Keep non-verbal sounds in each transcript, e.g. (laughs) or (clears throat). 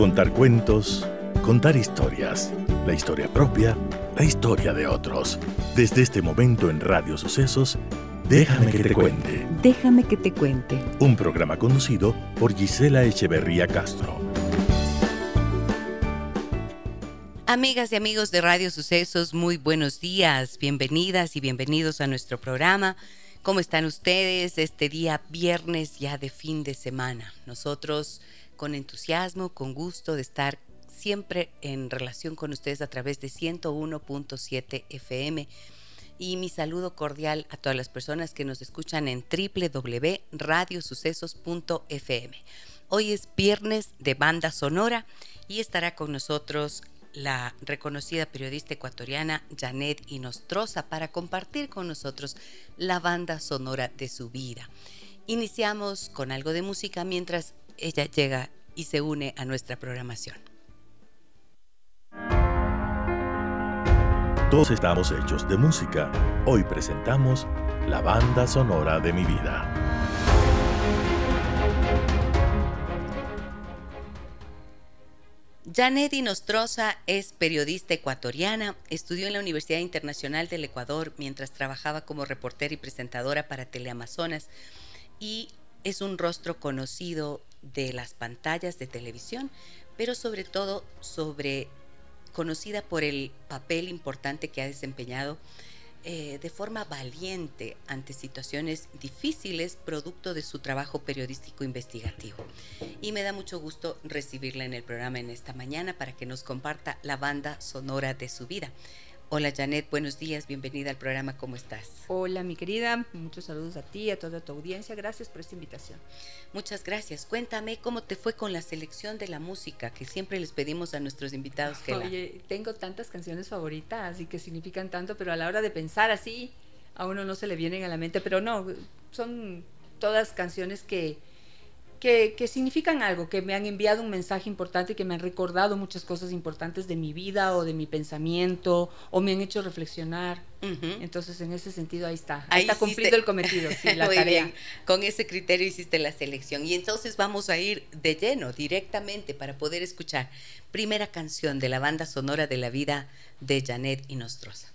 Contar cuentos, contar historias, la historia propia, la historia de otros. Desde este momento en Radio Sucesos, Déjame que te cuente. Déjame que te cuente. Un programa conducido por Gisela Echeverría Castro. Amigas y amigos de Radio Sucesos, muy buenos días. Bienvenidas y bienvenidos a nuestro programa. ¿Cómo están ustedes este día viernes ya de fin de semana? Nosotros con entusiasmo, con gusto de estar siempre en relación con ustedes a través de 101.7 FM. Y mi saludo cordial a todas las personas que nos escuchan en www.radiosucesos.fm. Hoy es viernes de banda sonora y estará con nosotros la reconocida periodista ecuatoriana Janet Inostroza para compartir con nosotros la banda sonora de su vida. Iniciamos con algo de música mientras ella llega y se une a nuestra programación. Todos estamos hechos de música. Hoy presentamos la banda sonora de mi vida. Janet Inostroza es periodista ecuatoriana, estudió en la Universidad Internacional del Ecuador mientras trabajaba como reportera y presentadora para Teleamazonas y es un rostro conocido de las pantallas de televisión, pero sobre todo sobre conocida por el papel importante que ha desempeñado eh, de forma valiente ante situaciones difíciles producto de su trabajo periodístico investigativo. Y me da mucho gusto recibirla en el programa en esta mañana para que nos comparta la banda sonora de su vida. Hola Janet, buenos días, bienvenida al programa, ¿cómo estás? Hola mi querida, muchos saludos a ti, a toda tu audiencia, gracias por esta invitación. Muchas gracias, cuéntame cómo te fue con la selección de la música que siempre les pedimos a nuestros invitados que Oye, tengo tantas canciones favoritas y que significan tanto, pero a la hora de pensar así, a uno no se le vienen a la mente, pero no, son todas canciones que que, significan algo, que me han enviado un mensaje importante, que me han recordado muchas cosas importantes de mi vida o de mi pensamiento, o me han hecho reflexionar. Entonces, en ese sentido, ahí está. Ahí, está cumplido el cometido, sí, (laughs) la tarea. Con ese criterio hiciste la selección. Y entonces vamos a ir de lleno, directamente, para poder escuchar primera canción de la banda sonora de la vida de Janet Inostroza.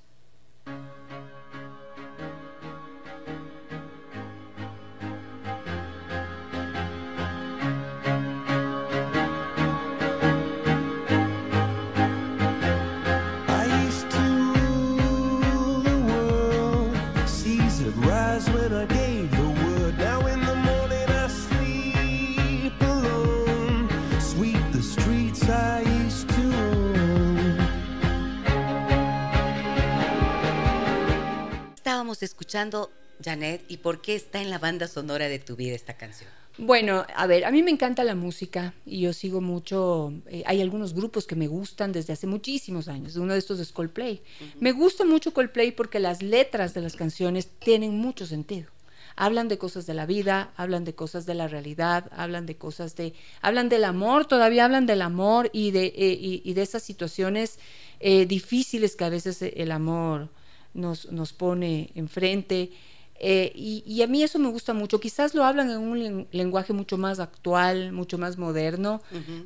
Estábamos escuchando, Janet, y por qué está en la banda sonora de tu vida esta canción? Bueno, a ver, a mí me encanta la música y yo sigo mucho, eh, hay algunos grupos que me gustan desde hace muchísimos años, uno de estos es Coldplay. Me gusta mucho Coldplay porque las letras de las canciones tienen mucho sentido. Hablan de cosas de la vida, hablan de cosas de la realidad, hablan de cosas de, hablan del amor, todavía hablan del amor y de, eh, y, de esas situaciones eh, difíciles que a veces el amor nos, nos pone enfrente. Eh, y, a mí eso me gusta mucho. Quizás lo hablan en un lenguaje mucho más actual, mucho más moderno,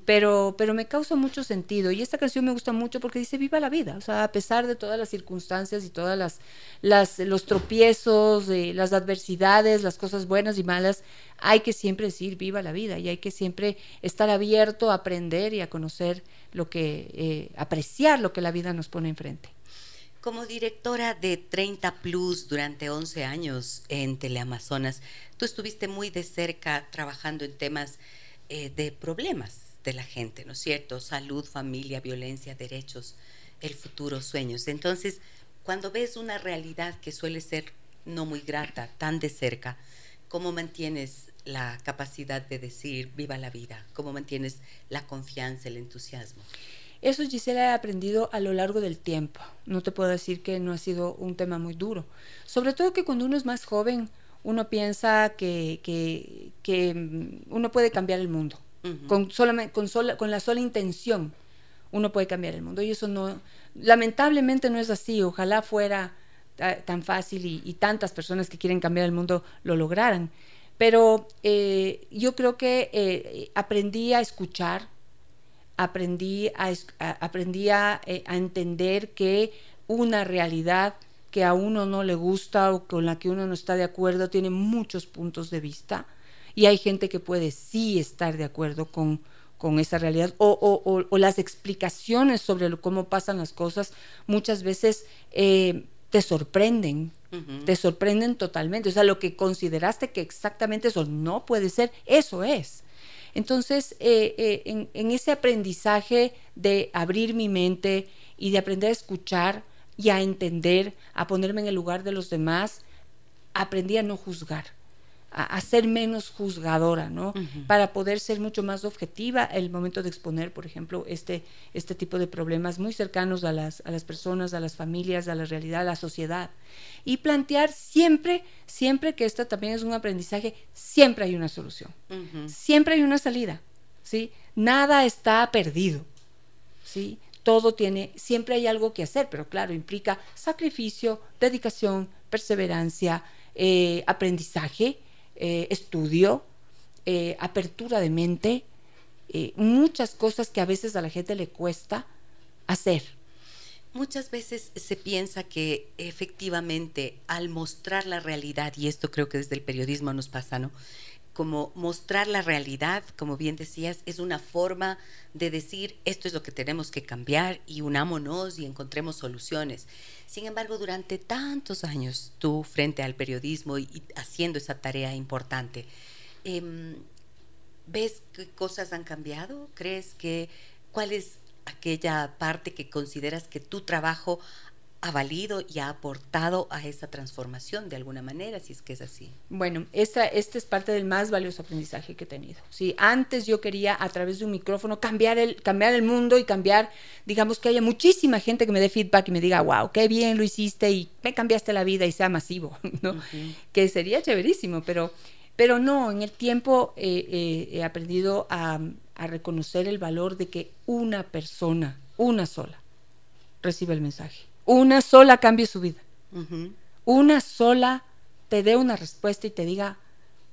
pero, pero me causa mucho sentido. Y esta canción me gusta mucho porque dice viva la vida. O sea, a pesar de todas las circunstancias y todas las, las los tropiezos, eh, las adversidades, las cosas buenas y malas, hay que siempre decir viva la vida y hay que siempre estar abierto a aprender y a conocer lo que, eh, apreciar lo que la vida nos pone enfrente. Como directora de 30 Plus durante 11 años en Teleamazonas, tú estuviste muy de cerca trabajando en temas eh, de problemas de la gente, ¿no es cierto? Salud, familia, violencia, derechos, el futuro, sueños. Entonces, cuando ves una realidad que suele ser no muy grata, tan de cerca, ¿cómo mantienes la capacidad de decir viva la vida? ¿Cómo mantienes la confianza, el entusiasmo? Eso Gisela he aprendido a lo largo del tiempo. No te puedo decir que no ha sido un tema muy duro. Sobre todo que cuando uno es más joven, uno piensa que, que, mm, uno puede cambiar el mundo. con, solamente, con, con la sola intención, uno puede cambiar el mundo. Y eso no, lamentablemente no es así. Ojalá fuera tan fácil y, tantas personas que quieren cambiar el mundo lo lograran. Pero eh, yo creo que eh, aprendí a escuchar, aprendí a, aprendí eh, a, entender que una realidad que a uno no le gusta o con la que uno no está de acuerdo tiene muchos puntos de vista y hay gente que puede sí estar de acuerdo con, con esa realidad o, las explicaciones sobre cómo pasan las cosas muchas veces eh, te sorprenden, te sorprenden totalmente. O sea, lo que consideraste que exactamente eso no puede ser, eso es. Entonces, eh, eh, en, ese aprendizaje de abrir mi mente y de aprender a escuchar y a entender, a ponerme en el lugar de los demás, aprendí a no juzgar a, ser menos juzgadora, ¿no? Para poder ser mucho más objetiva el momento de exponer, por ejemplo, este, este tipo de problemas muy cercanos a las, a las personas, a las familias, a la realidad, a la sociedad. Y plantear siempre, siempre que esto también es un aprendizaje, siempre hay una solución, siempre hay una salida, ¿sí? Nada está perdido, ¿sí? Todo tiene, siempre hay algo que hacer, pero claro, implica sacrificio, dedicación, perseverancia, eh, aprendizaje, eh, estudio, eh, apertura de mente, eh, muchas cosas que a veces a la gente le cuesta hacer. Muchas veces se piensa que efectivamente al mostrar la realidad, y esto creo que desde el periodismo nos pasa, ¿no? Como mostrar la realidad, como bien decías, es una forma de decir esto es lo que tenemos que cambiar y unámonos y encontremos soluciones. Sin embargo, durante tantos años tú frente al periodismo y, haciendo esa tarea importante, em, ¿ves qué cosas han cambiado? ¿Crees que cuál es aquella parte que consideras que tu trabajo ha valido y ha aportado a esa transformación de alguna manera, si es que es así. Bueno, esta, este es parte del más valioso aprendizaje que he tenido. ¿sí? Antes yo quería a través de un micrófono cambiar el, cambiar el mundo y cambiar, digamos que haya muchísima gente que me dé feedback y me diga, wow, qué bien lo hiciste y me cambiaste la vida y sea masivo, (laughs) ¿no? Que sería chéverísimo, pero, pero no, en el tiempo eh, eh, he aprendido a, a reconocer el valor de que una persona, una sola, recibe el mensaje una sola cambie su vida. Una sola te dé una respuesta y te diga,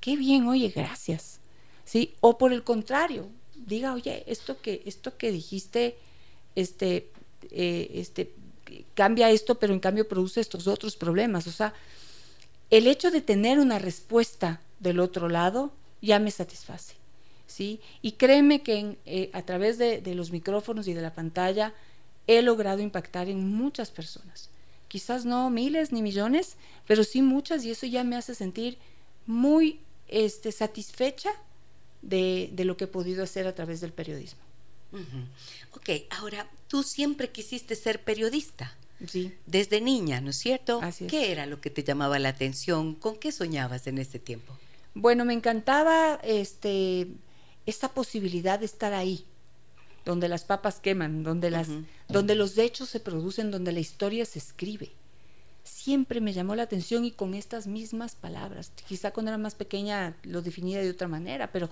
qué bien, oye, gracias. ¿Sí? O por el contrario, diga, oye, esto que, esto que dijiste, este, eh, este, cambia esto, pero en cambio produce estos otros problemas. O sea, el hecho de tener una respuesta del otro lado ya me satisface. ¿sí? Y créeme que eh, a través de, los micrófonos y de la pantalla he logrado impactar en muchas personas. Quizás no miles ni millones, pero sí muchas y eso ya me hace sentir muy este, satisfecha de, lo que he podido hacer a través del periodismo. Ok, ahora, tú siempre quisiste ser periodista. Sí. Desde niña, ¿no es cierto? Así ¿Qué era lo que te llamaba la atención? ¿Con qué soñabas en ese tiempo? Bueno, me encantaba este, esta posibilidad de estar ahí, donde las papas queman, donde, las, donde los hechos se producen, donde la historia se escribe. Siempre me llamó la atención y con estas mismas palabras. Quizá cuando era más pequeña lo definía de otra manera, pero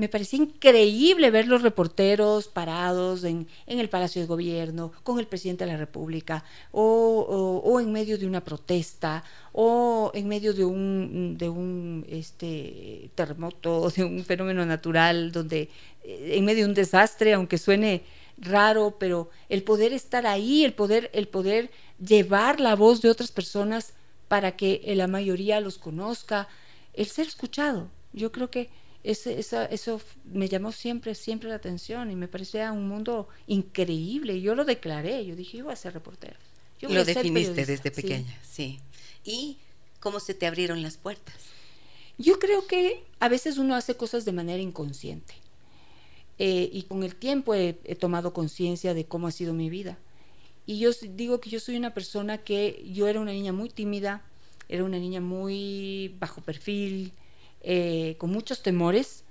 me parecía increíble ver los reporteros parados en, el Palacio de Gobierno, con el presidente de la República, o, en medio de una protesta, o en medio de un, de un este, terremoto, (laughs) de un fenómeno natural, donde eh, en medio de un desastre, aunque suene raro, pero el poder estar ahí, el poder, el poder llevar la voz de otras personas para que la mayoría los conozca, el ser escuchado. Yo creo que eso me llamó siempre, siempre la atención y me parecía un mundo increíble. Yo lo declaré, yo dije, yo voy a ser reportero. lo definiste desde pequeña, sí. ¿Y cómo se te abrieron las puertas? Yo creo que a veces uno hace cosas de manera inconsciente. Eh, y con el tiempo he, he tomado conciencia de cómo ha sido mi vida. Y yo digo que yo soy una persona que yo era una niña muy tímida, era una niña muy bajo perfil, eh, con muchos temores,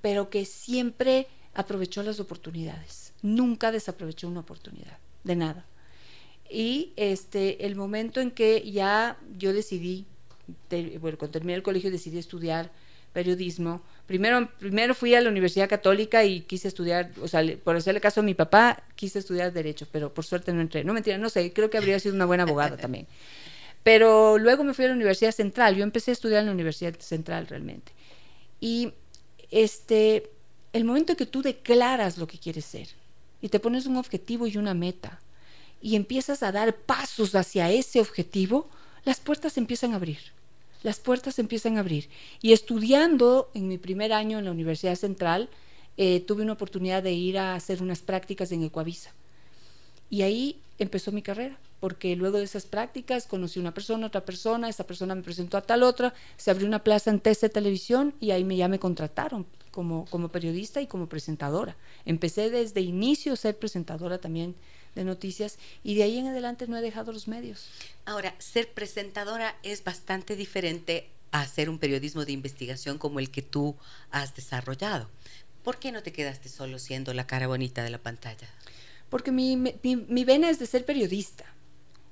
pero que siempre aprovechó las oportunidades. Nunca desaprovechó una oportunidad, de nada. Y este, el momento en que ya yo decidí, bueno, cuando terminé el colegio decidí estudiar periodismo. Primero, primero fui a la Universidad Católica y quise estudiar, o sea, por hacerle caso a mi papá, quise estudiar Derecho, pero por suerte no entré. No mentira, no sé, creo que habría sido una buena abogada también. Pero luego me fui a la Universidad Central. Yo empecé a estudiar en la Universidad Central realmente. Y este, el momento que tú declaras lo que quieres ser, y te pones un objetivo y una meta y empiezas a dar pasos hacia ese objetivo, las puertas empiezan a abrir. Las puertas empiezan a abrir. Y estudiando en mi primer año en la Universidad Central, eh, tuve una oportunidad de ir a hacer unas prácticas en Ecuavisa. Y ahí empezó mi carrera, porque luego de esas prácticas conocí una persona, otra persona, esa persona me presentó a tal otra, se abrió una plaza en TC Televisión y ahí me, ya me contrataron como, como periodista y como presentadora. Empecé desde inicio a ser presentadora también de noticias y de ahí en adelante no he dejado los medios. Ahora, ser presentadora es bastante diferente a hacer un periodismo de investigación como el que tú has desarrollado. ¿Por qué no te quedaste solo siendo la cara bonita de la pantalla? Porque mi, mi, mi vena es de ser periodista.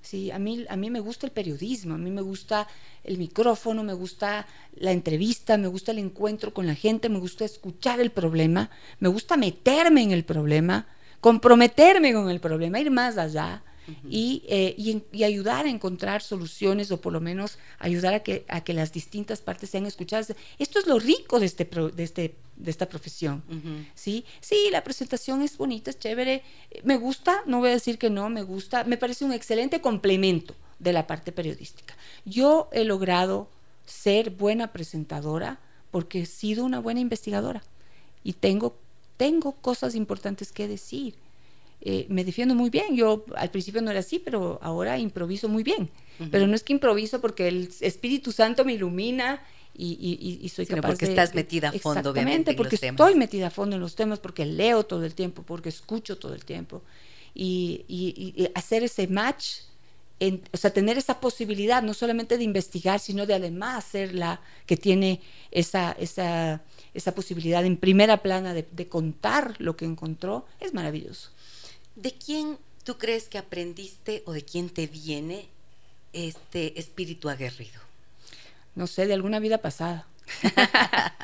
Sí, a mí, a mí me gusta el periodismo, a mí me gusta el micrófono, me gusta la entrevista, me gusta el encuentro con la gente, me gusta escuchar el problema, me gusta meterme en el problema, comprometerme con el problema, ir más allá y, eh, y, ayudar a encontrar soluciones o por lo menos ayudar a que, a que las distintas partes sean escuchadas. Esto es lo rico de, este, de, este, de esta profesión. ¿sí? sí, la presentación es bonita, es chévere, me gusta, no voy a decir que no, me gusta, me parece un excelente complemento de la parte periodística. Yo he logrado ser buena presentadora porque he sido una buena investigadora y tengo, tengo cosas importantes que decir eh, me defiendo muy bien. Yo al principio no era así, pero ahora improviso muy bien. Pero no es que improviso porque el Espíritu Santo me ilumina y, y, soy Sino capaz porque estás metida a fondo, obviamente, porque estoy metida a fondo en los temas, porque leo todo el tiempo, porque escucho todo el tiempo. Y, hacer ese match, o sea, tener esa posibilidad, no solamente de investigar, sino de además ser la que tiene esa, esa, esa posibilidad en primera plana de, de contar lo que encontró, es maravilloso. ¿De quién tú crees que aprendiste o de quién te viene este espíritu aguerrido? No sé, de alguna vida pasada. (laughs)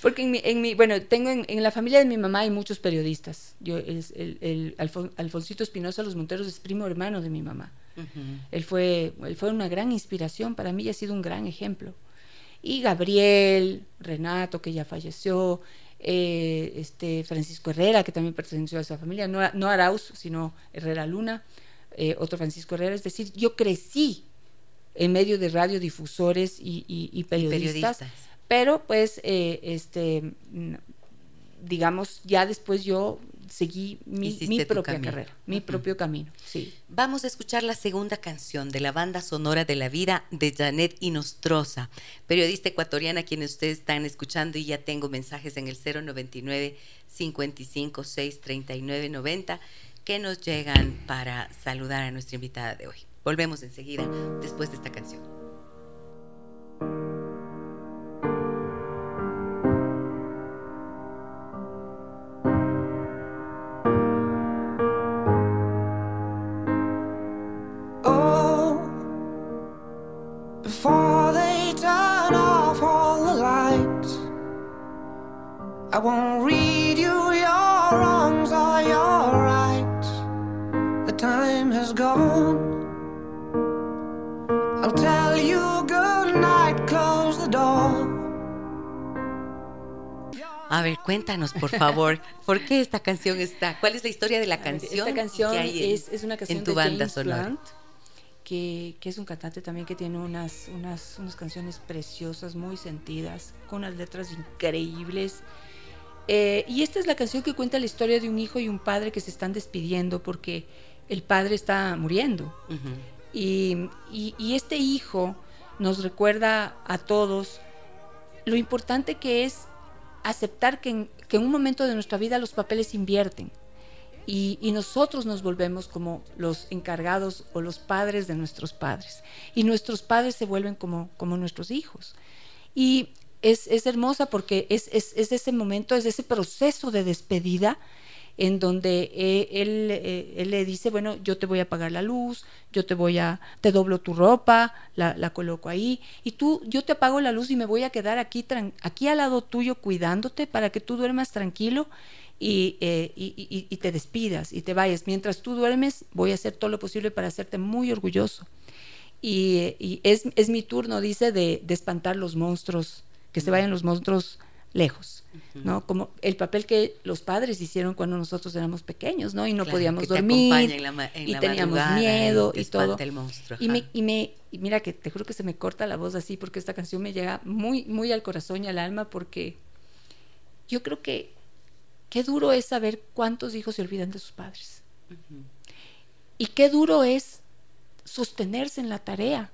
Porque en mi, bueno, tengo en, la familia de mi mamá hay muchos periodistas. Yo, el, Alfonsito Espinosa Los Monteros es primo hermano de mi mamá. él, fue, él fue una gran inspiración para mí y ha sido un gran ejemplo. Y Gabriel, Renato, que ya falleció, eh, este Francisco Herrera, que también perteneció a esa familia, no, no Arauz, sino Herrera Luna, eh, otro Francisco Herrera, es decir, yo crecí en medio de radiodifusores y, y, periodistas, pero pues, eh, este, digamos, ya después yo seguí mi, propia carrera, mi propio camino. Sí. Vamos a escuchar la segunda canción de la banda sonora de la vida de Janet Inostroza, periodista ecuatoriana quienes ustedes están escuchando y ya tengo mensajes en el 099 55 6 39 90 que nos llegan para saludar a nuestra invitada de hoy. Volvemos enseguida después de esta canción. A ver, cuéntanos, por favor, (laughs) ¿por qué esta canción está? ¿Cuál es la historia de la canción? esta canción es, una canción en tu de banda sonora. que, es un cantante también que tiene unas, unas, unas canciones preciosas, muy sentidas, con unas letras increíbles. Eh, y esta es la canción que cuenta la historia de un hijo y un padre que se están despidiendo porque el padre está muriendo. y, y, este hijo nos recuerda a todos lo importante que es aceptar que en, que en un momento de nuestra vida los papeles invierten y, y, nosotros nos volvemos como los encargados o los padres de nuestros padres y nuestros padres se vuelven como, como nuestros hijos. Y es, es hermosa porque es, es, es, ese momento, es ese proceso de despedida en donde eh, él, eh, él, le dice, bueno, yo te voy a pagar la luz, yo te voy a, te doblo tu ropa, la, la coloco ahí, y tú, yo te apago la luz y me voy a quedar aquí, aquí al lado tuyo cuidándote para que tú duermas tranquilo y, eh, y, y, te despidas y te vayas. Mientras tú duermes, voy a hacer todo lo posible para hacerte muy orgulloso. Y, es, es, mi turno, dice, de, de espantar los monstruos, que se vayan los monstruos lejos, ¿no? Como el papel que los padres hicieron cuando nosotros éramos pequeños, ¿no? Y no podíamos dormir y teníamos miedo y, todo. y, me, y me mira que te juro que se me corta la voz así porque esta canción me llega muy muy al corazón y al alma porque yo creo que qué duro es saber cuántos hijos se olvidan de sus padres. Y qué duro es sostenerse en la tarea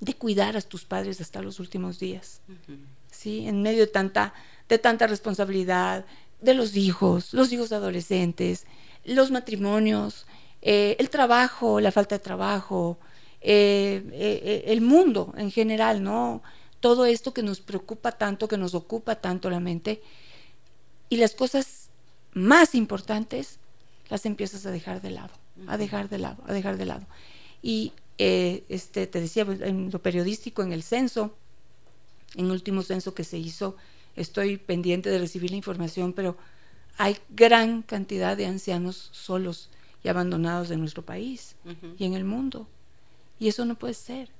de cuidar a tus padres hasta los últimos días. ¿Sí? En medio de tanta, de tanta responsabilidad de los hijos, los hijos adolescentes, los matrimonios, eh, el trabajo, la falta de trabajo, eh, eh, el mundo en general, ¿no? Todo esto que nos preocupa tanto, que nos ocupa tanto la mente, y las cosas más importantes las empiezas a dejar de lado, a dejar de lado, a dejar de lado. Y eh, este, te decía, pues, en lo periodístico, en el censo, en el último censo que se hizo, estoy pendiente de recibir la información, pero hay gran cantidad de ancianos solos y abandonados en nuestro país y en el mundo. Y eso no puede ser.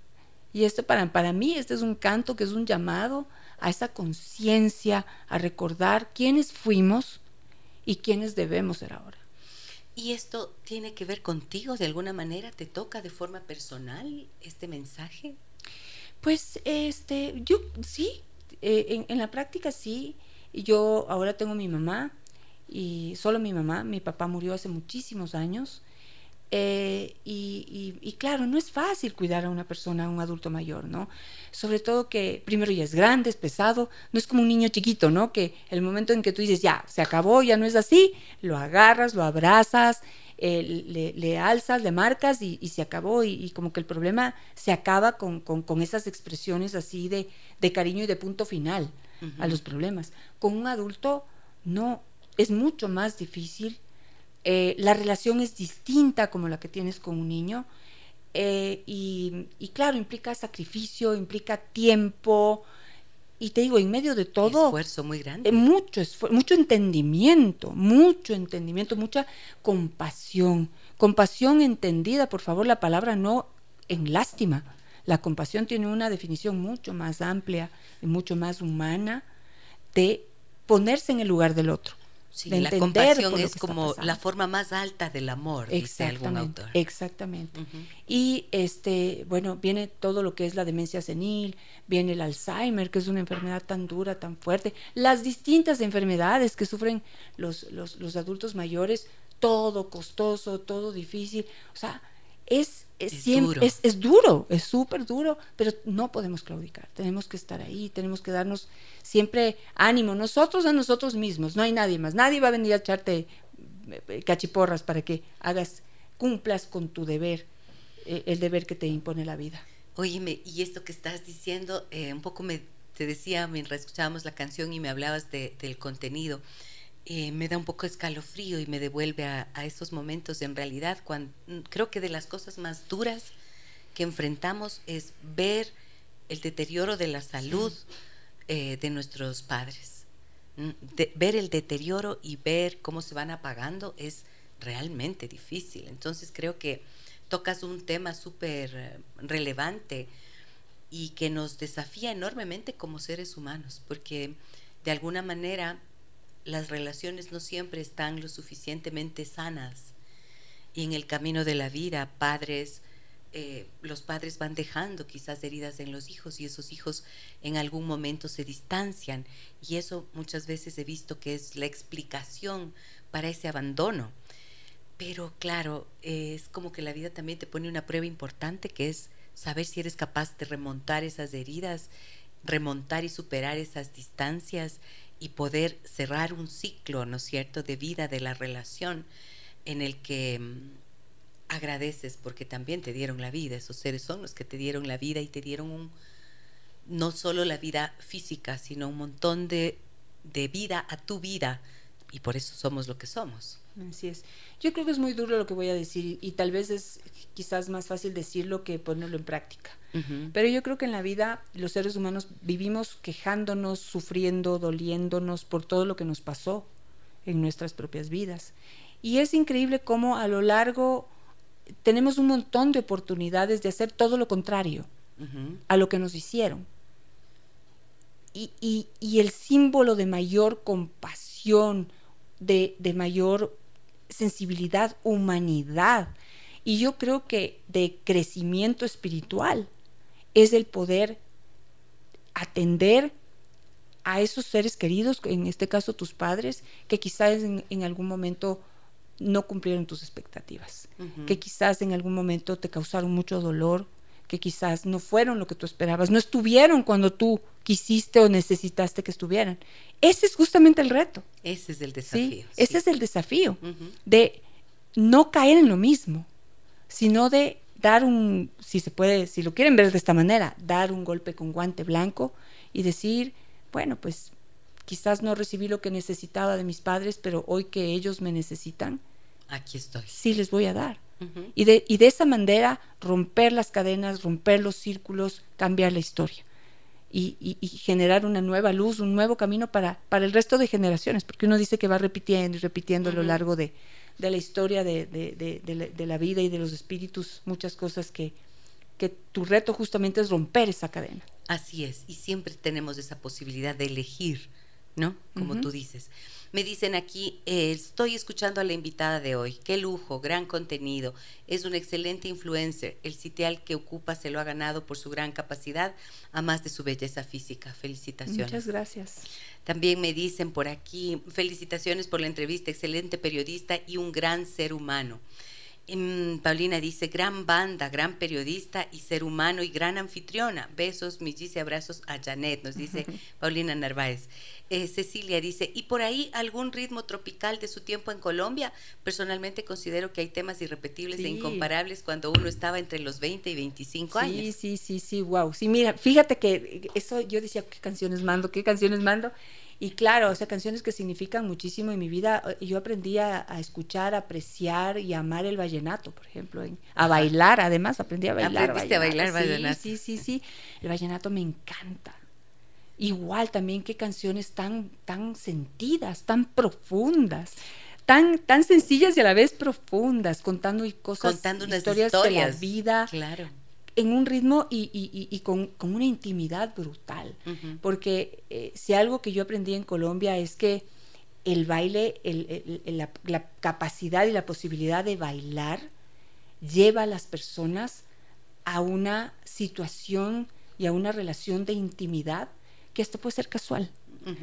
Y esto para, para mí, este es un canto que es un llamado a esa conciencia, a recordar quiénes fuimos y quiénes debemos ser ahora. ¿Y esto tiene que ver contigo de alguna manera? ¿Te toca de forma personal este mensaje? Pues este, yo sí, eh, en, la práctica sí. Yo ahora tengo mi mamá y solo mi mamá, mi papá murió hace muchísimos años. Eh, y, claro, no es fácil cuidar a una persona, a un adulto mayor, ¿no? Sobre todo que primero ya es grande, es pesado, no es como un niño chiquito, ¿no? Que el momento en que tú dices, ya, se acabó, ya no es así, lo agarras, lo abrazas, eh, le, alzas, le marcas y, se acabó y, como que el problema se acaba con, esas expresiones así de, cariño y de punto final a los problemas. Con un adulto no, es mucho más difícil eh, la relación es distinta como la que tienes con un niño. Eh, y, claro, implica sacrificio, implica tiempo. Y te digo, en medio de todo... Esfuerzo muy grande. Eh, mucho mucho entendimiento, mucho entendimiento, mucha compasión. Compasión entendida, por favor, la palabra no en lástima. La compasión tiene una definición mucho más amplia y mucho más humana de ponerse en el lugar del otro. Sí, la compasión es como la forma más alta del amor, dice algún autor. Exactamente. Y este, bueno, viene todo lo que es la demencia senil, viene el Alzheimer, que es una enfermedad tan dura, tan fuerte, las distintas enfermedades que sufren los, los, los adultos mayores, todo costoso, todo difícil. O sea, es, es, siempre, duro. Es, duro, es súper duro, pero no podemos claudicar, tenemos que estar ahí, tenemos que darnos siempre ánimo, nosotros a nosotros mismos, no hay nadie más, nadie va a venir a echarte eh, cachiporras para que hagas, cumplas con tu deber, eh, el deber que te impone la vida. Óyeme, y esto que estás diciendo, eh, un poco me te decía mientras escuchábamos la canción y me hablabas del contenido. Eh, me da un poco escalofrío y me devuelve a, esos momentos en realidad cuando creo que de las cosas más duras que enfrentamos es ver el deterioro de la salud eh, de nuestros padres. ver el deterioro y ver cómo se van apagando es realmente difícil. Entonces creo que tocas un tema súper eh, relevante y que nos desafía enormemente como seres humanos, porque de alguna manera las relaciones no siempre están lo suficientemente sanas. Y en el camino de la vida, padres, eh, los padres van dejando quizás heridas en los hijos y esos hijos en algún momento se distancian. Y eso muchas veces he visto que es la explicación para ese abandono. Pero claro, es como que la vida también te pone una prueba importante que es saber si eres capaz de remontar esas heridas, remontar y superar esas distancias y poder cerrar un ciclo, ¿no es cierto?, de vida de la relación en el que mm, agradeces porque también te dieron la vida, esos seres son los que te dieron la vida y te dieron un, no solo la vida física, sino un montón de, de vida a tu vida y por eso somos lo que somos. Así es. Yo creo que es muy duro lo que voy a decir y tal vez es quizás más fácil decirlo que ponerlo en práctica. Pero yo creo que en la vida los seres humanos vivimos quejándonos, sufriendo, doliéndonos por todo lo que nos pasó en nuestras propias vidas. Y es increíble cómo a lo largo tenemos un montón de oportunidades de hacer todo lo contrario a lo que nos hicieron. y, el símbolo de mayor compasión, de, de mayor sensibilidad, humanidad. Y yo creo que de crecimiento espiritual es el poder atender a esos seres queridos, en este caso tus padres, que quizás en, algún momento no cumplieron tus expectativas, que quizás en algún momento te causaron mucho dolor, que quizás no fueron lo que tú esperabas, no estuvieron cuando tú quisiste o necesitaste que estuvieran. Ese es justamente el reto. Ese es el desafío. Ese es el desafío de no caer en lo mismo, sino de dar un, si se puede, si lo quieren ver de esta manera, dar un golpe con guante blanco y decir, bueno, pues quizás no recibí lo que necesitaba de mis padres, pero hoy que ellos me necesitan, aquí estoy. Sí les voy a dar. Y, de, y de esa manera romper las cadenas, romper los círculos, cambiar la historia. Y, generar una nueva luz, un nuevo camino para, para el resto de generaciones, porque uno dice que va repitiendo y repitiendo a lo largo de, de la historia de, de, la, vida y de los espíritus, muchas cosas que, que tu reto justamente es romper esa cadena. Así es, y siempre tenemos esa posibilidad de elegir, ¿no? Como tú dices. Me dicen aquí, eh, estoy escuchando a la invitada de hoy, qué lujo, gran contenido, es un excelente influencer, el sitial que ocupa se lo ha ganado por su gran capacidad, a más de su belleza física. Felicitaciones. Muchas gracias. También me dicen por aquí, felicitaciones por la entrevista, excelente periodista y un gran ser humano. Paulina dice, gran banda, gran periodista y ser humano y gran anfitriona. Besos, millis y abrazos a Janet, nos dice (laughs) Paulina Narváez. Eh, Cecilia dice, ¿y por ahí algún ritmo tropical de su tiempo en Colombia? Personalmente considero que hay temas irrepetibles e incomparables cuando uno estaba entre los 20 y 25 años. Sí, sí, sí, sí, wow. Sí, mira, fíjate que eso yo decía, ¿qué canciones mando? ¿Qué canciones mando? Y claro, o sea, canciones que significan muchísimo en mi vida. Eh, yo aprendí a, escuchar, apreciar y amar el vallenato, por ejemplo, a bailar, además aprendí a bailar. Aprendiste a bailar vallenato. Sí, sí, sí, El vallenato me encanta. Igual también qué canciones tan, tan sentidas, tan profundas. Tan, tan sencillas y a la vez profundas, contando cosas, contando historias, historias, de la vida, claro en un ritmo y, con, una intimidad brutal. Porque eh, si algo que yo aprendí en Colombia es que el baile, la, capacidad y la posibilidad de bailar lleva a las personas a una situación y a una relación de intimidad que esto puede ser casual.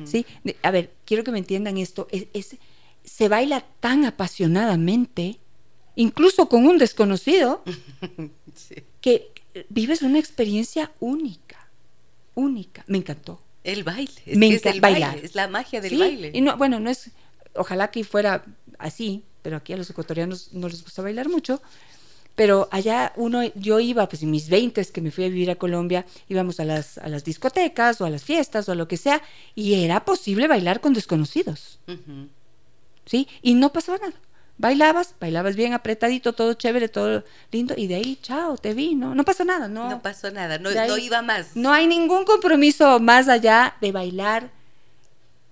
¿sí? a ver, quiero que me entiendan esto. Es, se baila tan apasionadamente, incluso con un desconocido, (laughs) que, vives una experiencia única, única. Me encantó. El baile, es Me es el bailar. es la magia del baile. Y no, bueno, no es, ojalá que fuera así, pero aquí a los ecuatorianos no les gusta bailar mucho. Pero allá uno, yo iba, pues en mis 20 que me fui a vivir a Colombia, íbamos a las, a las discotecas o a las fiestas o a lo que sea, y era posible bailar con desconocidos. ¿Sí? Y no pasaba nada bailabas, bailabas bien apretadito, todo chévere, todo lindo, y de ahí, chao, te vi, no, no pasó nada, no. No pasó nada, no, no iba más. No hay ningún compromiso más allá de bailar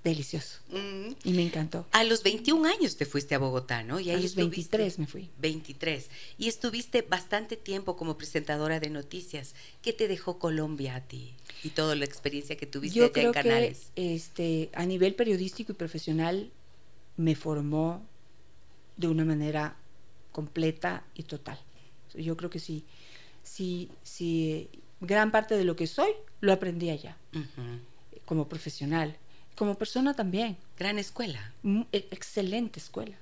delicioso. Mm. Y me encantó. A los 21 años te fuiste a Bogotá, ¿no? Y ahí a los 23 me fui. 23. Y estuviste bastante tiempo como presentadora de noticias. ¿Qué te dejó Colombia a ti? Y toda la experiencia que tuviste Yo allá creo en Canales. Que, este, a nivel periodístico y profesional me formó de una manera completa y total. Yo creo que sí, sí, sí, gran parte de lo que soy lo aprendí allá, como profesional, como persona también. Gran escuela. Mm, e, excelente escuela.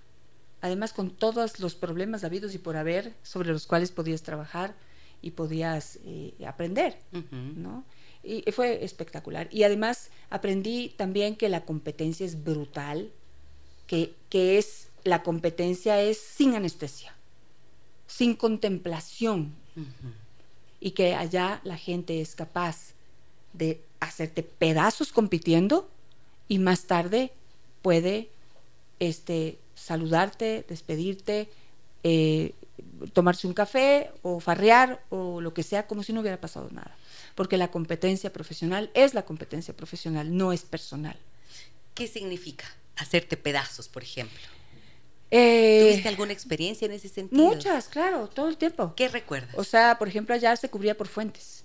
Además, con todos los problemas habidos y por haber sobre los cuales podías trabajar y podías eh, aprender, ¿no? Y fue espectacular. Y además aprendí también que la competencia es brutal, que, que es la competencia es sin anestesia, sin contemplación, y que allá la gente es capaz de hacerte pedazos compitiendo y más tarde puede este, saludarte, despedirte, eh, tomarse un café o farrear o lo que sea como si no hubiera pasado nada. Porque la competencia profesional es la competencia profesional, no es personal. ¿Qué significa hacerte pedazos, por ejemplo? Eh, ¿Tuviste alguna experiencia en ese sentido? Muchas, claro, todo el tiempo. ¿Qué recuerdas? O sea, por ejemplo, allá se cubría por fuentes,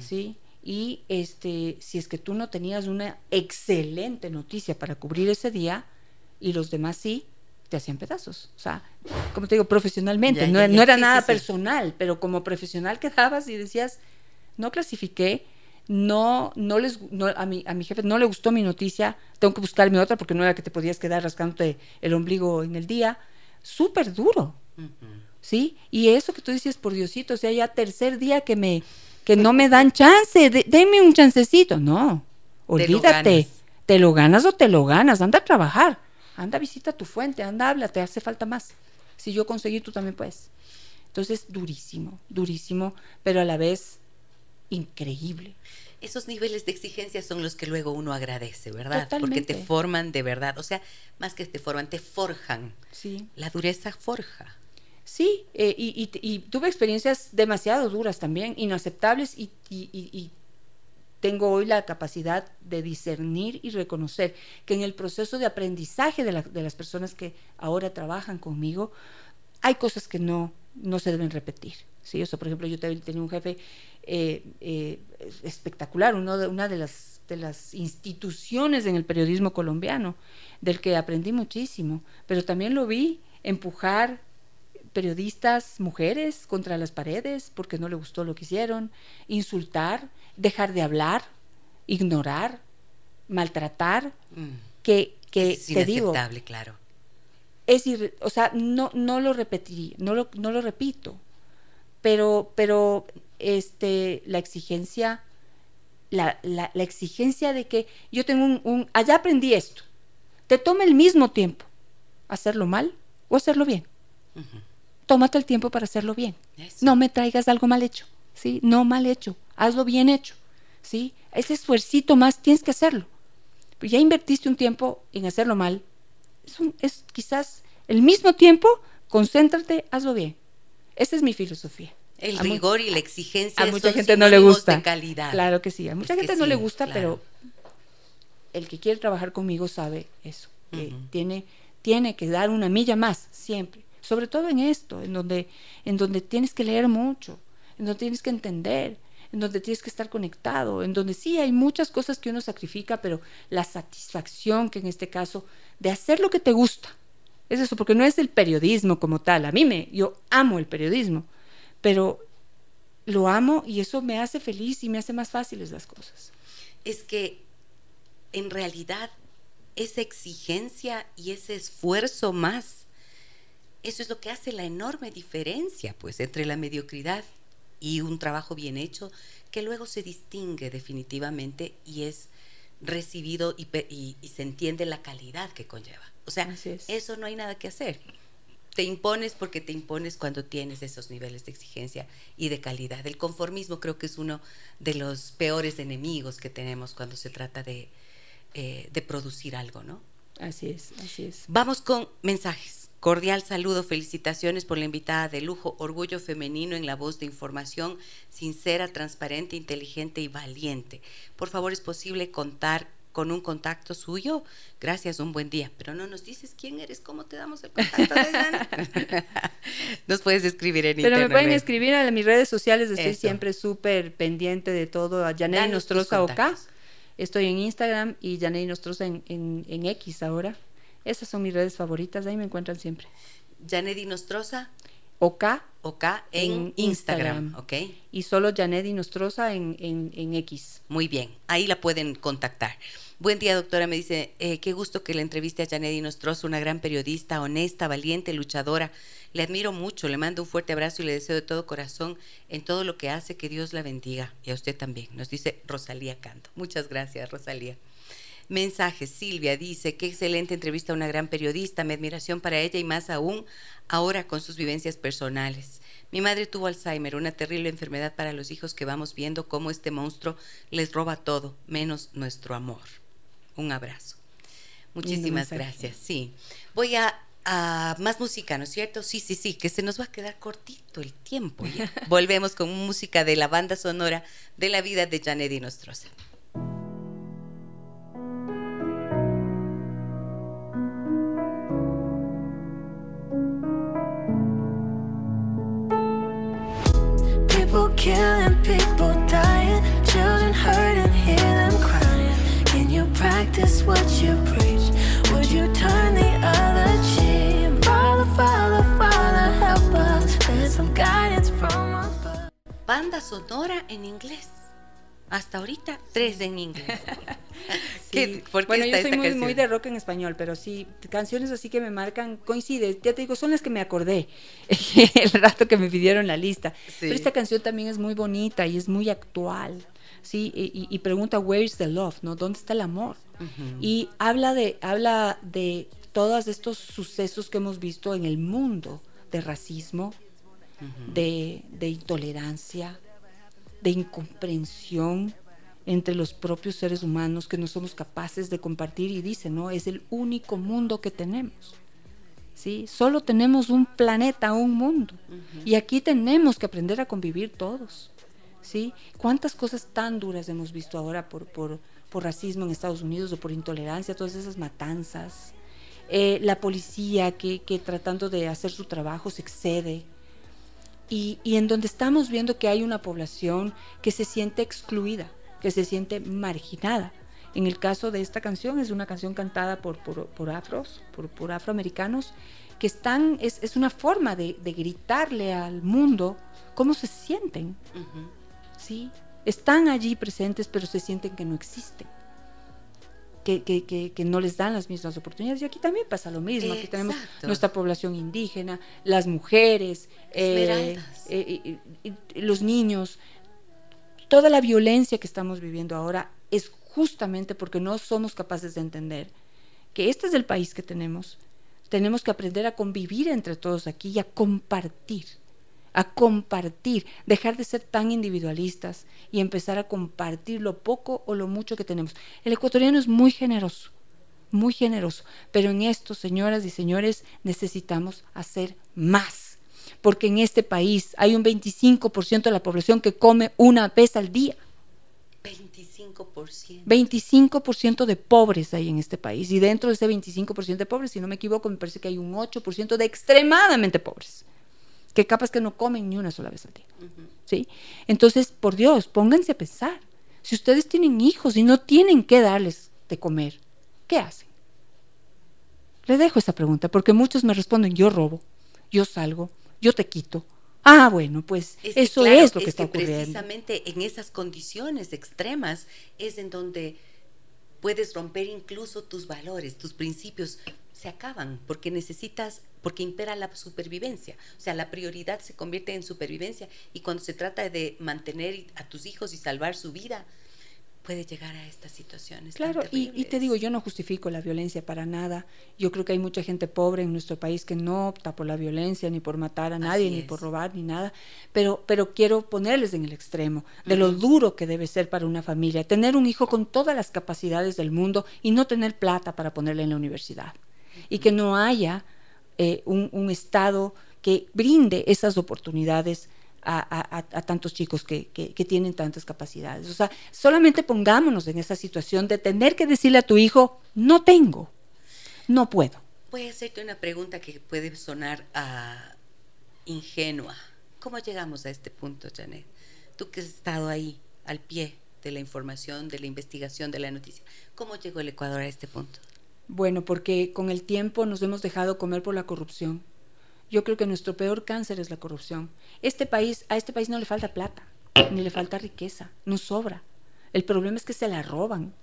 ¿sí? y este, si es que tú no tenías una excelente noticia para cubrir ese día y los demás sí, te hacían pedazos. O sea, como te digo, profesionalmente, no, era nada personal, pero como profesional quedabas y decías, no clasifiqué, no, no les, a, mi, a mi jefe no le gustó mi noticia, tengo que buscarme otra porque no era que te podías quedar rascándote el ombligo en el día. Súper duro, ¿sí? Y eso que tú dices, por Diosito, o sea, ya tercer día que me que no me dan chance, denme un chancecito. No, olvídate, te lo, ganas o te lo ganas, anda a trabajar, anda visita tu fuente, anda habla, te hace falta más. Si yo conseguí, tú también puedes. Entonces, durísimo, durísimo, pero a la vez increíble. Esos niveles de exigencia son los que luego uno agradece, ¿verdad? Porque te forman de verdad, o sea, más que te forman, te forjan. Sí. La dureza forja. Sí, eh, y, tuve experiencias demasiado duras también, inaceptables, y, tengo hoy la capacidad de discernir y reconocer que en el proceso de aprendizaje de, las personas que ahora trabajan conmigo, hay cosas que no, no se deben repetir. ¿sí? Eso, por ejemplo, yo tenía un jefe eh, eh, espectacular, uno de, una de las, de las instituciones en el periodismo colombiano, del que aprendí muchísimo, pero también lo vi empujar periodistas mujeres contra las paredes porque no le gustó lo que hicieron, insultar, dejar de hablar, ignorar, maltratar, mm. que, que es te digo, claro. Es o sea, no, no lo repetiría, no lo, no lo repito, pero, pero este, la exigencia, la, la, exigencia de que yo tengo un, allá aprendí esto, te toma el mismo tiempo hacerlo mal o hacerlo bien tómate el tiempo para hacerlo bien. No me traigas algo mal hecho, ¿sí? No mal hecho, hazlo bien hecho, ¿sí? Ese esfuercito más tienes que hacerlo. ya invertiste un tiempo en hacerlo mal, es, es quizás el mismo tiempo, concéntrate, hazlo bien. Esa es mi filosofía. El rigor y la exigencia a mucha gente no le gusta. De calidad. Claro que sí, a mucha gente no le gusta, pero el que quiere trabajar conmigo sabe eso, que tiene, tiene que dar una milla más siempre. Sobre todo en esto, en donde, en donde tienes que leer mucho, en donde tienes que entender, en donde tienes que estar conectado, en donde sí hay muchas cosas que uno sacrifica, pero la satisfacción que en este caso de hacer lo que te gusta, es eso, porque no es el periodismo como tal, a mí me, yo amo el periodismo, pero lo amo y eso me hace feliz y me hace más fáciles las cosas. Es que en realidad esa exigencia y ese esfuerzo más eso es lo que hace la enorme diferencia, pues, entre la mediocridad y un trabajo bien hecho, que luego se distingue definitivamente y es recibido y, se entiende la calidad que conlleva. O sea, eso no hay nada que hacer. Te impones porque te impones cuando tienes esos niveles de exigencia y de calidad. El conformismo creo que es uno de los peores enemigos que tenemos cuando se trata de, eh, de producir algo, ¿no? Así es, así es. Vamos con mensajes. Cordial saludo, felicitaciones por la invitada de lujo, orgullo femenino en la voz de información, sincera, transparente, inteligente y valiente. Por favor, ¿es posible contar con un contacto suyo? Gracias, un buen día. Pero no nos dices quién eres, cómo te damos el contacto de (laughs) nos puedes escribir en Pero me pueden escribir a mis redes sociales, estoy siempre súper pendiente de todo. A Janey Nostroza OK. Estoy en Instagram y Janey Nostroza en, en X ahora. Esas son mis redes favoritas, ahí me encuentran siempre. Janedi Nostroza. OK. OK en, Instagram. ok. Y solo Janedi Nostroza en, en, X. Muy bien, ahí la pueden contactar. Buen día, doctora. Me dice, eh, qué gusto que le entreviste a Janedi Nostroza, una gran periodista, honesta, valiente, luchadora. Le admiro mucho, le mando un fuerte abrazo y le deseo de todo corazón en todo lo que hace, que Dios la bendiga. Y a usted también, nos dice Rosalía Canto. Muchas gracias, Rosalía. Mensajes. Silvia dice, qué excelente entrevista a una gran periodista, mi admiración para ella y más aún ahora con sus vivencias personales. Mi madre tuvo Alzheimer, una terrible enfermedad para los hijos que vamos viendo cómo este monstruo les roba todo, menos nuestro amor. Un abrazo. Muchísimas gracias. Sí. Voy a, más música, ¿no es cierto? Sí, sí, sí, que se nos va a quedar cortito el tiempo. (laughs) Volvemos con música de la banda sonora de la vida de Janet Nostroza. People killing, people dying, children hear them crying. Can you practice what you preach? Would you turn the other cheek? Father, Father, Father, help us. There's some guidance from above. Banda sonora en inglés. Hasta ahorita, tres en inglés. (laughs) ¿Qué- por qué bueno, yo soy esta muy, canción? muy de rock en español, pero sí, canciones así que me marcan, coincide, ya te digo, son las que me acordé (laughs) el rato que me pidieron la lista. Pero esta canción también es muy bonita y es muy actual, ¿sí? Y, y- y pregunta, where is the love, ¿no? ¿Dónde está el amor? Y habla de, habla de todos estos sucesos que hemos visto en el mundo, de racismo, de, de intolerancia, de incomprensión entre los propios seres humanos que no somos capaces de compartir y dice, ¿no? Es el único mundo que tenemos. ¿Sí? Solo tenemos un planeta, un mundo. Y aquí tenemos que aprender a convivir todos. ¿Sí? ¿Cuántas cosas tan duras hemos visto ahora por, por, por racismo en Estados Unidos o por intolerancia, todas esas matanzas? Eh, la policía que, que tratando de hacer su trabajo se excede, y, y en donde estamos viendo que hay una población que se siente excluida, que se siente marginada. En el caso de esta canción, es una canción cantada por, por, por afros, por, por afroamericanos, que están, es, es una forma de, de gritarle al mundo cómo se sienten, Ujú. ¿sí? Están allí presentes, pero se sienten que no existen. Que, que, que, que no les dan las mismas oportunidades. Y aquí también pasa lo mismo. Aquí tenemos Exacto. nuestra población indígena, las mujeres, eh, eh, los niños. Toda la violencia que estamos viviendo ahora es justamente porque no somos capaces de entender que este es el país que tenemos. Tenemos que aprender a convivir entre todos aquí y a compartir, a compartir, dejar de ser tan individualistas y empezar a compartir lo poco o lo mucho que tenemos. El ecuatoriano es muy generoso, muy generoso, pero en esto, señoras y señores, necesitamos hacer más, porque en este país hay un 25% de la población que come una vez al día. 25%. 25% de pobres hay en este país y dentro de ese 25% de pobres, si no me equivoco, me parece que hay un 8% de extremadamente pobres, que capaz que no comen ni una sola vez al día. ¿sí? Entonces, por Dios, pónganse a pensar. Si ustedes tienen hijos y no tienen que darles de comer, ¿qué hacen? Le dejo esa pregunta porque muchos me responden, yo robo, yo salgo, yo te quito. Ah, bueno, pues Es que, eso claro, es lo que está que ocurriendo. Precisamente en esas condiciones extremas es en donde puedes romper incluso tus valores, tus principios se acaban porque necesitas, porque impera la supervivencia. O sea, la prioridad se convierte en supervivencia y cuando se trata de mantener a tus hijos y salvar su vida, puede llegar a estas situaciones. Claro, y, y te digo, yo no justifico la violencia para nada. Yo creo que hay mucha gente pobre en nuestro país que no opta por la violencia, ni por matar a nadie, ni por robar, ni nada. Pero, pero quiero ponerles en el extremo de lo duro que debe ser para una familia tener un hijo con todas las capacidades del mundo y no tener plata para ponerle en la universidad. Y que no haya eh, un, Estado que brinde esas oportunidades a, tantos chicos que, tienen tantas capacidades. O sea, solamente pongámonos en esa situación de tener que decirle a tu hijo, no tengo, no puedo. Voy a hacerte una pregunta que puede sonar ah, ingenua. ¿Cómo llegamos a este punto, Janet? Tú que has estado ahí, al pie de la información, de la investigación, de la noticia. ¿Cómo llegó el Ecuador a este punto? Bueno, porque con el tiempo nos hemos dejado comer por la corrupción. Yo creo que nuestro peor cáncer es la corrupción. Este país, a este país no le falta plata, ni le falta riqueza, no sobra. El problema es que se la roban.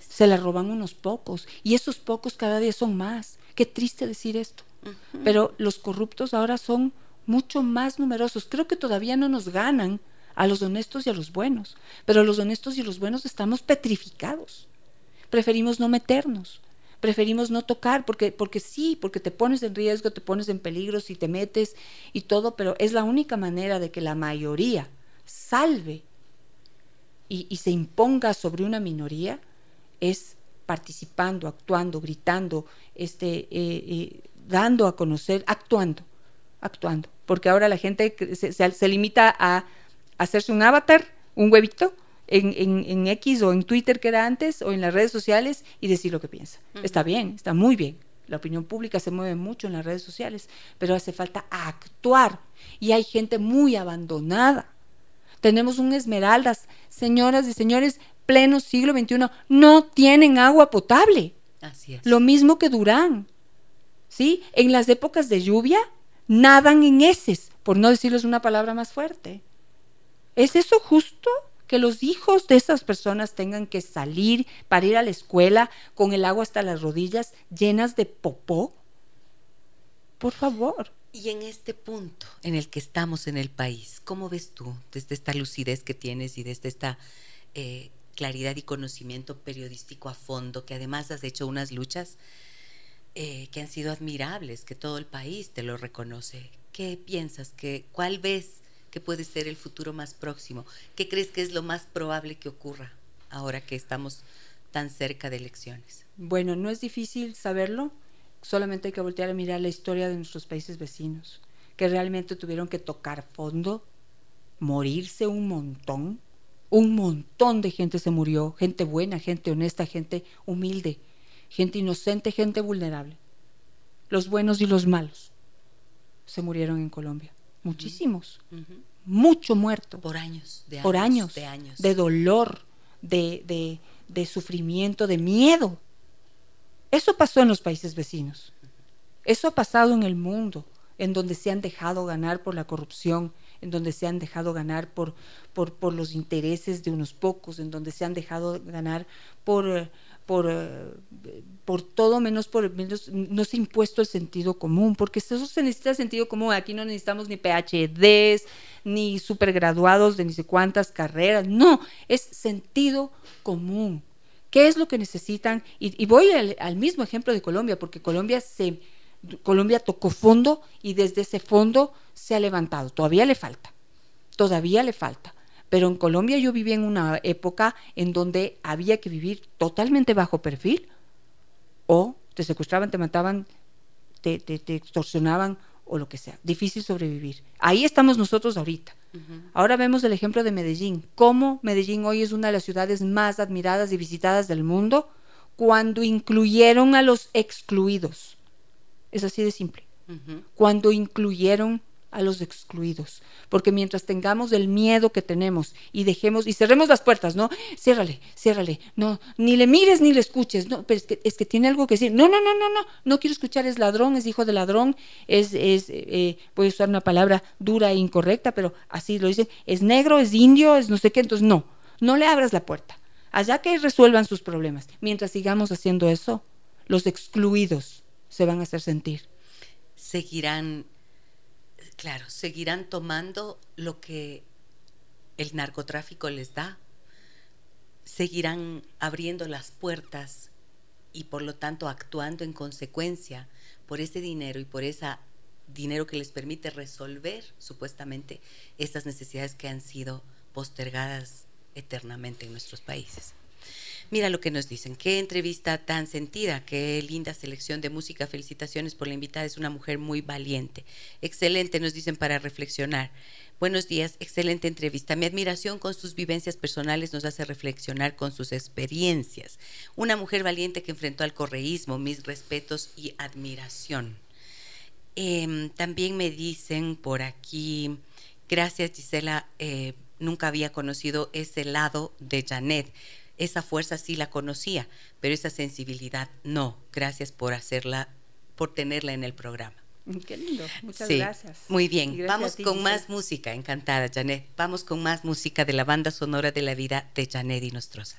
Se la roban unos pocos y esos pocos cada día son más. Qué triste decir esto. Pero los corruptos ahora son mucho más numerosos. Creo que todavía no nos ganan a los honestos y a los buenos, pero los honestos y los buenos estamos petrificados preferimos no meternos, preferimos no tocar, porque, porque sí, porque te pones en riesgo, te pones en peligro si te metes y todo, pero es la única manera de que la mayoría salve y, y se imponga sobre una minoría, es participando, actuando, gritando, este, eh, eh, dando a conocer, actuando, actuando, porque ahora la gente se, se- se limita a hacerse un avatar, un huevito, en, en- en X o en Twitter que era antes, o en las redes sociales y decir lo que piensa. Está bien, está muy bien. La opinión pública se mueve mucho en las redes sociales, pero hace falta actuar. Y hay gente muy abandonada. Tenemos un Esmeraldas, señoras y señores, pleno siglo XXI, no tienen agua potable. Así es. Lo mismo que Durán. ¿Sí? En las épocas de lluvia nadan en heces, por no decirles una palabra más fuerte. ¿Es eso justo? Que los hijos de esas personas tengan que salir para ir a la escuela con el agua hasta las rodillas llenas de popó. Por favor. Y en este punto en el que estamos en el país, ¿cómo ves tú desde esta lucidez que tienes y desde esta eh, claridad y conocimiento periodístico a fondo, que además has hecho unas luchas eh, que han sido admirables, que todo el país te lo reconoce? ¿Qué piensas? Que, ¿Cuál ves que puede ser el futuro más próximo? ¿Qué crees que es lo más probable que ocurra ahora que estamos tan cerca de elecciones? Bueno, no es difícil saberlo, solamente hay que voltear a mirar la historia de nuestros países vecinos, que realmente tuvieron que tocar fondo, morirse un montón, un montón de gente se murió, gente buena, gente honesta, gente humilde, gente inocente, gente vulnerable. Los buenos y los malos se murieron en Colombia, muchísimos, mucho muerto Por años, de por años, años, de años. de dolor, de, de- de sufrimiento, de miedo. Eso pasó en los países vecinos. Eso ha pasado en el mundo, en donde se han dejado ganar por la corrupción, en donde se han dejado ganar por, por, por los intereses de unos pocos, en donde se han dejado ganar por, eh, por, eh, por todo menos por menos, no se ha impuesto el sentido común, porque eso se necesita sentido común. Aquí no necesitamos ni PhDs, ni supergraduados de ni sé cuántas carreras. No, es sentido común. ¿Qué es lo que necesitan? Y, voy al mismo ejemplo de Colombia, porque Colombia se Colombia tocó fondo y desde ese fondo se ha levantado. Todavía le falta, todavía le falta. Pero en Colombia yo viví en una época en donde había que vivir totalmente bajo perfil o te secuestraban, te mataban, te, te- te extorsionaban o lo que sea. Difícil sobrevivir. Ahí estamos nosotros ahorita. Ahora vemos el ejemplo de Medellín. Cómo Medellín hoy es una de las ciudades más admiradas y visitadas del mundo cuando incluyeron a los excluidos. Es así de simple. Cuando incluyeron a los excluidos. Porque mientras tengamos el miedo que tenemos y dejemos y cerremos las puertas, ¿no? Ciérrale, ciérrale. No, ni le mires ni le escuches. No, pero es que, es que tiene algo que decir. No, no, no, no, no. No quiero escuchar, es ladrón, es hijo de ladrón, es, es eh, voy a usar una palabra dura e incorrecta, pero así lo dicen. Es negro, es indio, es no sé qué. Entonces, no, no le abras la puerta. Allá que resuelvan sus problemas. Mientras sigamos haciendo eso, los excluidos se van a hacer sentir. seguirán, claro, seguirán tomando lo que el narcotráfico les da, seguirán abriendo las puertas y por lo tanto actuando en consecuencia por ese dinero y por ese dinero que les permite resolver supuestamente estas necesidades que han sido postergadas eternamente en nuestros países. Mira lo que nos dicen. Qué entrevista tan sentida, qué linda selección de música. Felicitaciones por la invitada. Es una mujer muy valiente. Excelente, nos dicen para reflexionar. Buenos días, excelente entrevista. Mi admiración con sus vivencias personales nos hace reflexionar con sus experiencias. Una mujer valiente que enfrentó al correísmo, mis respetos y admiración. Em, también me dicen por aquí, gracias Gisela, eh, nunca había conocido ese lado de Janet. Esa fuerza sí la conocía, pero esa sensibilidad no. Gracias por hacerla, por tenerla en el programa. Qué lindo, muchas Sí, gracias. Muy bien, gracias vamos ti, con Giselle. más música. Encantada, Janet. Vamos con más música de la banda sonora de la vida de Janet y Nostrosa.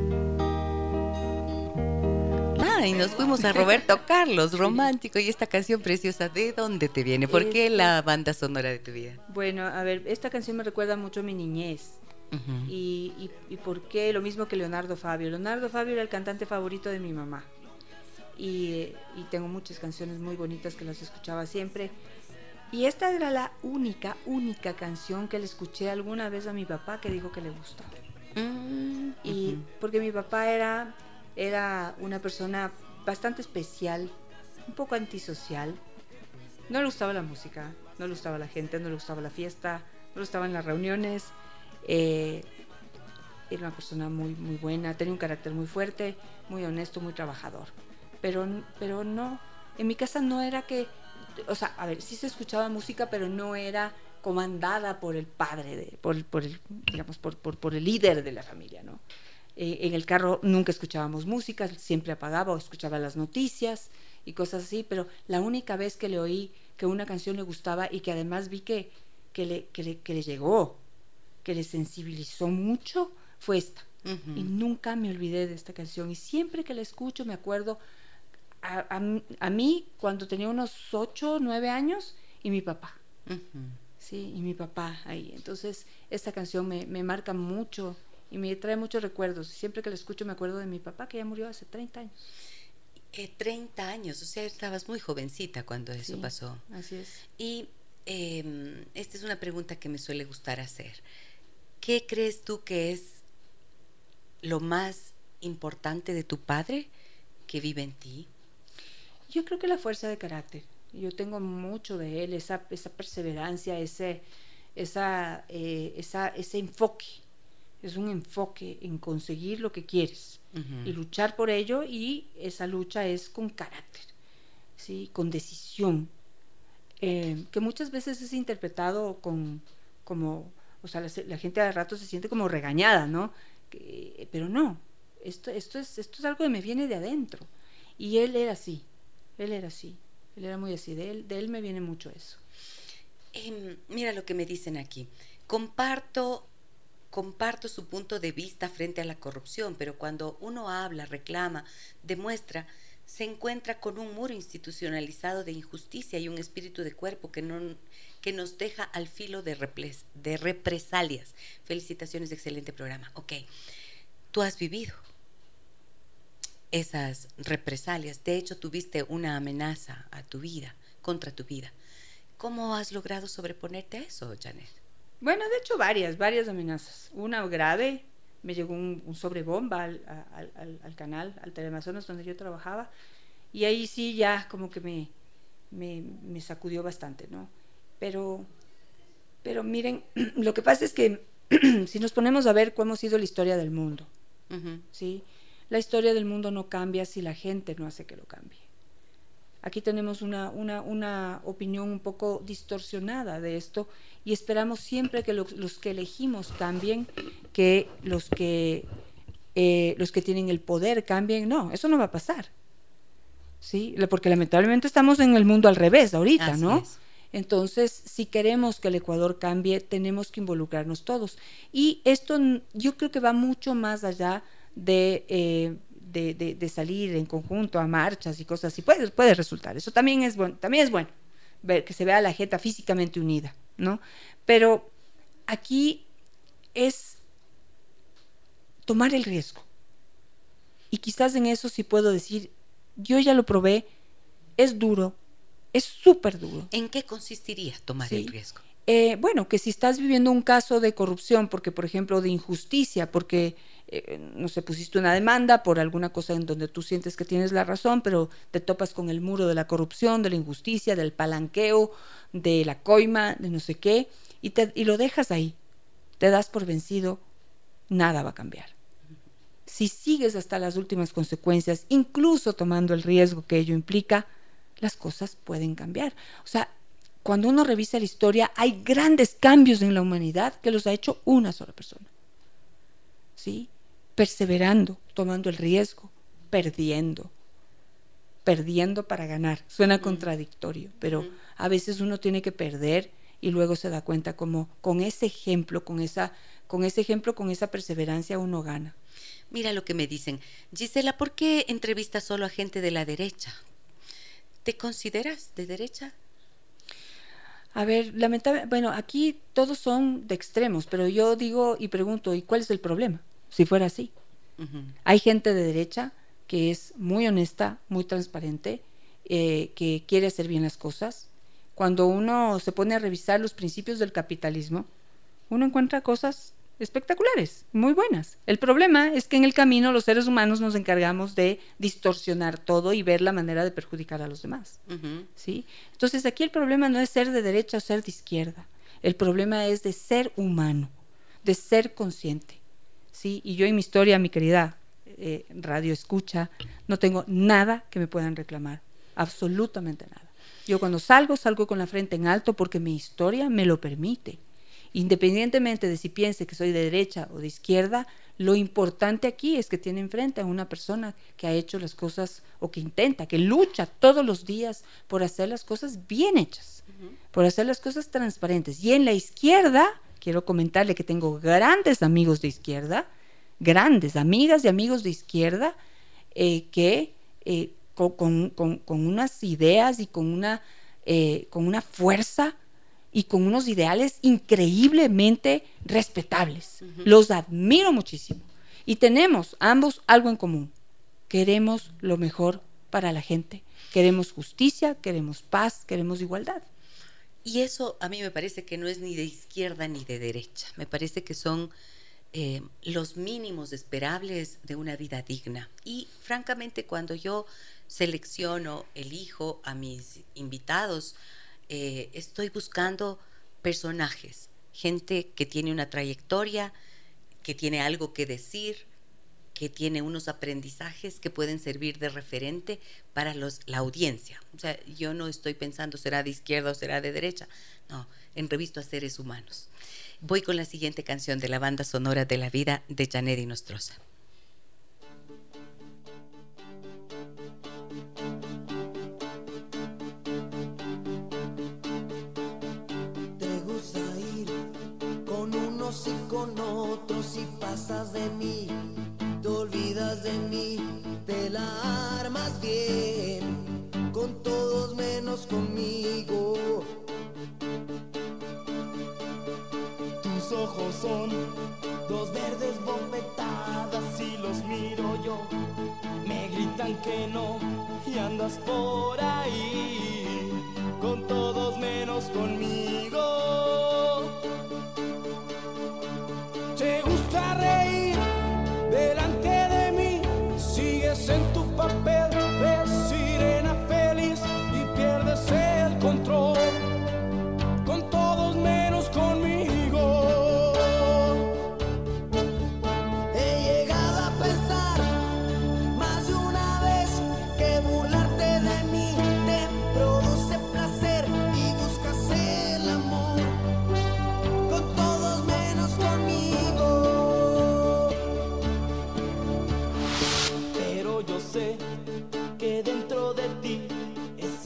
Ah, y nos fuimos a (laughs) Roberto Carlos, romántico, y esta canción preciosa, ¿de dónde te viene? ¿Por qué Este- la banda sonora de tu vida? Bueno, a ver, esta canción me recuerda mucho a mi niñez. Ujú. y, y- y por qué lo mismo que Leonardo Fabio. Leonardo Fabio era el cantante favorito de mi mamá. Y, y tengo muchas canciones muy bonitas que las escuchaba siempre. Y esta era la única, única canción que le escuché alguna vez a mi papá que dijo que le gustaba. Mm, Y ujú. porque mi papá era, era una persona bastante especial, un poco antisocial. No le gustaba la música, no le gustaba la gente, no le gustaba la fiesta, no le gustaban las reuniones. Eh, era una persona muy, muy buena, tenía un carácter muy fuerte, muy honesto, muy trabajador. Pero, pero no, en mi casa no era que, o sea, a ver, sí se escuchaba música, pero no era comandada por el padre, por, por digamos, por, por el líder de la familia, ¿no? Eh, en el carro nunca escuchábamos música, siempre apagaba o escuchaba las noticias y cosas así, pero la única vez que le oí que una canción le gustaba y que además vi que, que, le, que, le, que le llegó, que le sensibilizó mucho, fue esta. Y nunca me olvidé de esta canción. Y siempre que la escucho me acuerdo a, a- a mí cuando tenía unos 8, 9 años y mi papá. Sí, y mi papá ahí. Entonces, esta canción me, me marca mucho y me trae muchos recuerdos. Siempre que la escucho me acuerdo de mi papá que ya murió hace 30 años. Eh, 30 años, o sea, estabas muy jovencita cuando eso Sí, pasó. Así es. Y eh, esta es una pregunta que me suele gustar hacer. ¿Qué crees tú que es lo más importante de tu padre que vive en ti? Yo creo que la fuerza de carácter. Yo tengo mucho de él, esa, esa perseverancia, ese, esa, eh, esa, ese enfoque. Es un enfoque en conseguir lo que quieres y luchar por ello y esa lucha es con carácter, ¿sí? con decisión, eh, que muchas veces es interpretado con, como, o sea, la, la gente a rato se siente como regañada, ¿no? Que- pero no, esto, esto, es, esto es algo que me viene de adentro. Y él era así, él era así, él era muy así, de él, de él me viene mucho eso. Em, mira lo que me dicen aquí. Comparto, comparto su punto de vista frente a la corrupción, pero cuando uno habla, reclama, demuestra, se encuentra con un muro institucionalizado de injusticia y un espíritu de cuerpo que, no, que nos deja al filo de, reples- de represalias. Felicitaciones, excelente programa. Ok, tú has vivido esas represalias. De hecho, tuviste una amenaza a tu vida, contra tu vida. ¿Cómo has logrado sobreponerte a eso, Janet? Bueno, de hecho, varias, varias amenazas. Una grave, me llegó un, un sobrebomba al, al- al- al canal, al Teleamazonas, donde yo trabajaba, y ahí sí ya como que me, me, me sacudió bastante, ¿no? Pero, pero miren, (clears throat) lo que pasa es que (clears throat) si nos ponemos a ver cómo ha sido la historia del mundo. ¿sí? La historia del mundo no cambia si la gente no hace que lo cambie. Aquí tenemos una, una, una opinión un poco distorsionada de esto y esperamos siempre que los, los que elegimos cambien, que los que, eh, los que tienen el poder cambien. No, eso no va a pasar. ¿Sí? Porque lamentablemente estamos en el mundo al revés ahorita, Así ¿no? es. Entonces, si queremos que el Ecuador cambie, tenemos que involucrarnos todos. Y esto yo creo que va mucho más allá de, eh, de, de- de salir en conjunto a marchas y cosas así. Puede, puede resultar. Eso también es bueno. También es bueno ver que se vea a la gente físicamente unida, ¿no? Pero aquí es tomar el riesgo. Y quizás en eso sí puedo decir, yo ya lo probé, es duro, es súper duro. ¿En qué consistiría tomar Sí. el riesgo? Eh, bueno, que si estás viviendo un caso de corrupción, porque por ejemplo de injusticia, porque eh, no sé, pusiste una demanda por alguna cosa en donde tú sientes que tienes la razón, pero te topas con el muro de la corrupción, de la injusticia, del palanqueo, de la coima, de no sé qué, y, te, y lo dejas ahí, te das por vencido, nada va a cambiar. Si sigues hasta las últimas consecuencias, incluso tomando el riesgo que ello implica, las cosas pueden cambiar. O sea, cuando uno revisa la historia, hay grandes cambios en la humanidad que los ha hecho una sola persona. ¿Sí? Perseverando, tomando el riesgo, perdiendo. Perdiendo para ganar. Suena contradictorio, pero a veces uno tiene que perder y luego se da cuenta como con ese ejemplo, con esa con ese ejemplo, con esa perseverancia uno gana. Mira lo que me dicen. Gisela, ¿por qué entrevistas solo a gente de la derecha? ¿Te consideras de derecha? A ver, lamentable, bueno, aquí todos son de extremos, pero yo digo y pregunto, ¿y cuál es el problema? Si fuera así. Hay gente de derecha que es muy honesta, muy transparente, eh, que quiere hacer bien las cosas. Cuando uno se pone a revisar los principios del capitalismo, uno encuentra cosas espectaculares, muy buenas. El problema es que en el camino los seres humanos nos encargamos de distorsionar todo y ver la manera de perjudicar a los demás. Ujú. ¿sí? Entonces aquí el problema no es ser de derecha o ser de izquierda. El problema es de ser humano, de ser consciente. ¿Sí? Y yo en mi historia, mi querida eh, radio escucha, no tengo nada que me puedan reclamar, absolutamente nada. Yo cuando salgo, salgo con la frente en alto porque mi historia me lo permite. Independientemente de si piense que soy de derecha o de izquierda, lo importante aquí es que tiene enfrente a una persona que ha hecho las cosas o que intenta, que lucha todos los días por hacer las cosas bien hechas, por hacer las cosas transparentes. Y en la izquierda, quiero comentarle que tengo grandes amigos de izquierda, grandes amigas y amigos de izquierda, eh, que eh, co- con, con- con unas ideas y con una, eh, con una fuerza y con unos ideales increíblemente respetables. Los admiro muchísimo. Y tenemos ambos algo en común. Queremos lo mejor para la gente. Queremos justicia, queremos paz, queremos igualdad. Y eso a mí me parece que no es ni de izquierda ni de derecha. Me parece que son eh, los mínimos esperables de una vida digna. Y francamente, cuando yo selecciono, elijo a mis invitados, eh, estoy buscando personajes, gente que tiene una trayectoria, que tiene algo que decir, que tiene unos aprendizajes que pueden servir de referente para los, la audiencia. O sea, yo no estoy pensando será de izquierda o será de derecha. No, en revisto a seres humanos. Voy con la siguiente canción de la banda sonora de la vida de Janet y Nostroza. Con otros y pasas de mí, de mí, te la armas bien, con todos menos conmigo. Tus ojos son dos verdes bofetadas y los miro yo. Me gritan que no y andas por ahí con todos menos conmigo.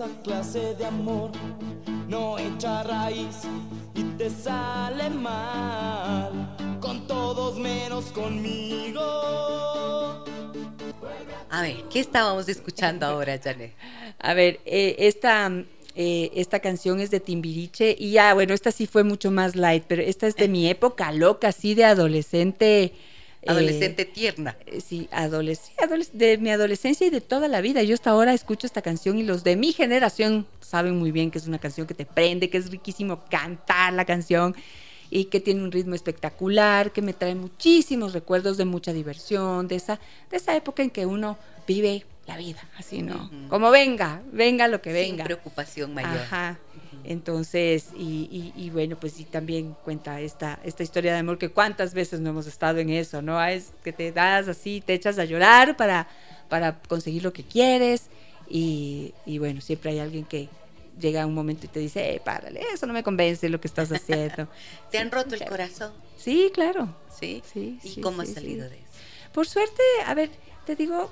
Esa clase de amor no echa raíz y te sale mal con todos menos conmigo. A ver, ¿qué estábamos escuchando ahora, Janet? A ver, eh, esta, eh, esta canción es de Timbiriche y ya, bueno, esta sí fue mucho más light, pero esta es de mi época loca, así de adolescente. Eh, Adolescente tierna. eh, sí, adoles- sí, adoles- de mi adolescencia y de toda la vida. Yo hasta ahora escucho esta canción y los de mi generación saben muy bien que es una canción que te prende, que es riquísimo cantar la canción y que tiene un ritmo espectacular, que me trae muchísimos recuerdos de mucha diversión, de esa, de esa época en que uno vive la vida, así, ¿no? Como venga, venga lo que Sin venga. preocupación mayor. Ajá. Entonces, y, y- y bueno, pues sí, también cuenta esta, esta historia de amor que cuántas veces no hemos estado en eso, ¿no? Es que te das así, te echas a llorar para, para conseguir lo que quieres y, y bueno, siempre hay alguien que llega un momento y te dice, eh, párale, eso no me convence lo que estás haciendo. (laughs) ¿Te han Sí, roto el corazón? Sí, claro. ¿Sí? Sí, ¿Y sí, cómo has sí, salido sí. de eso? Por suerte, a ver, te digo,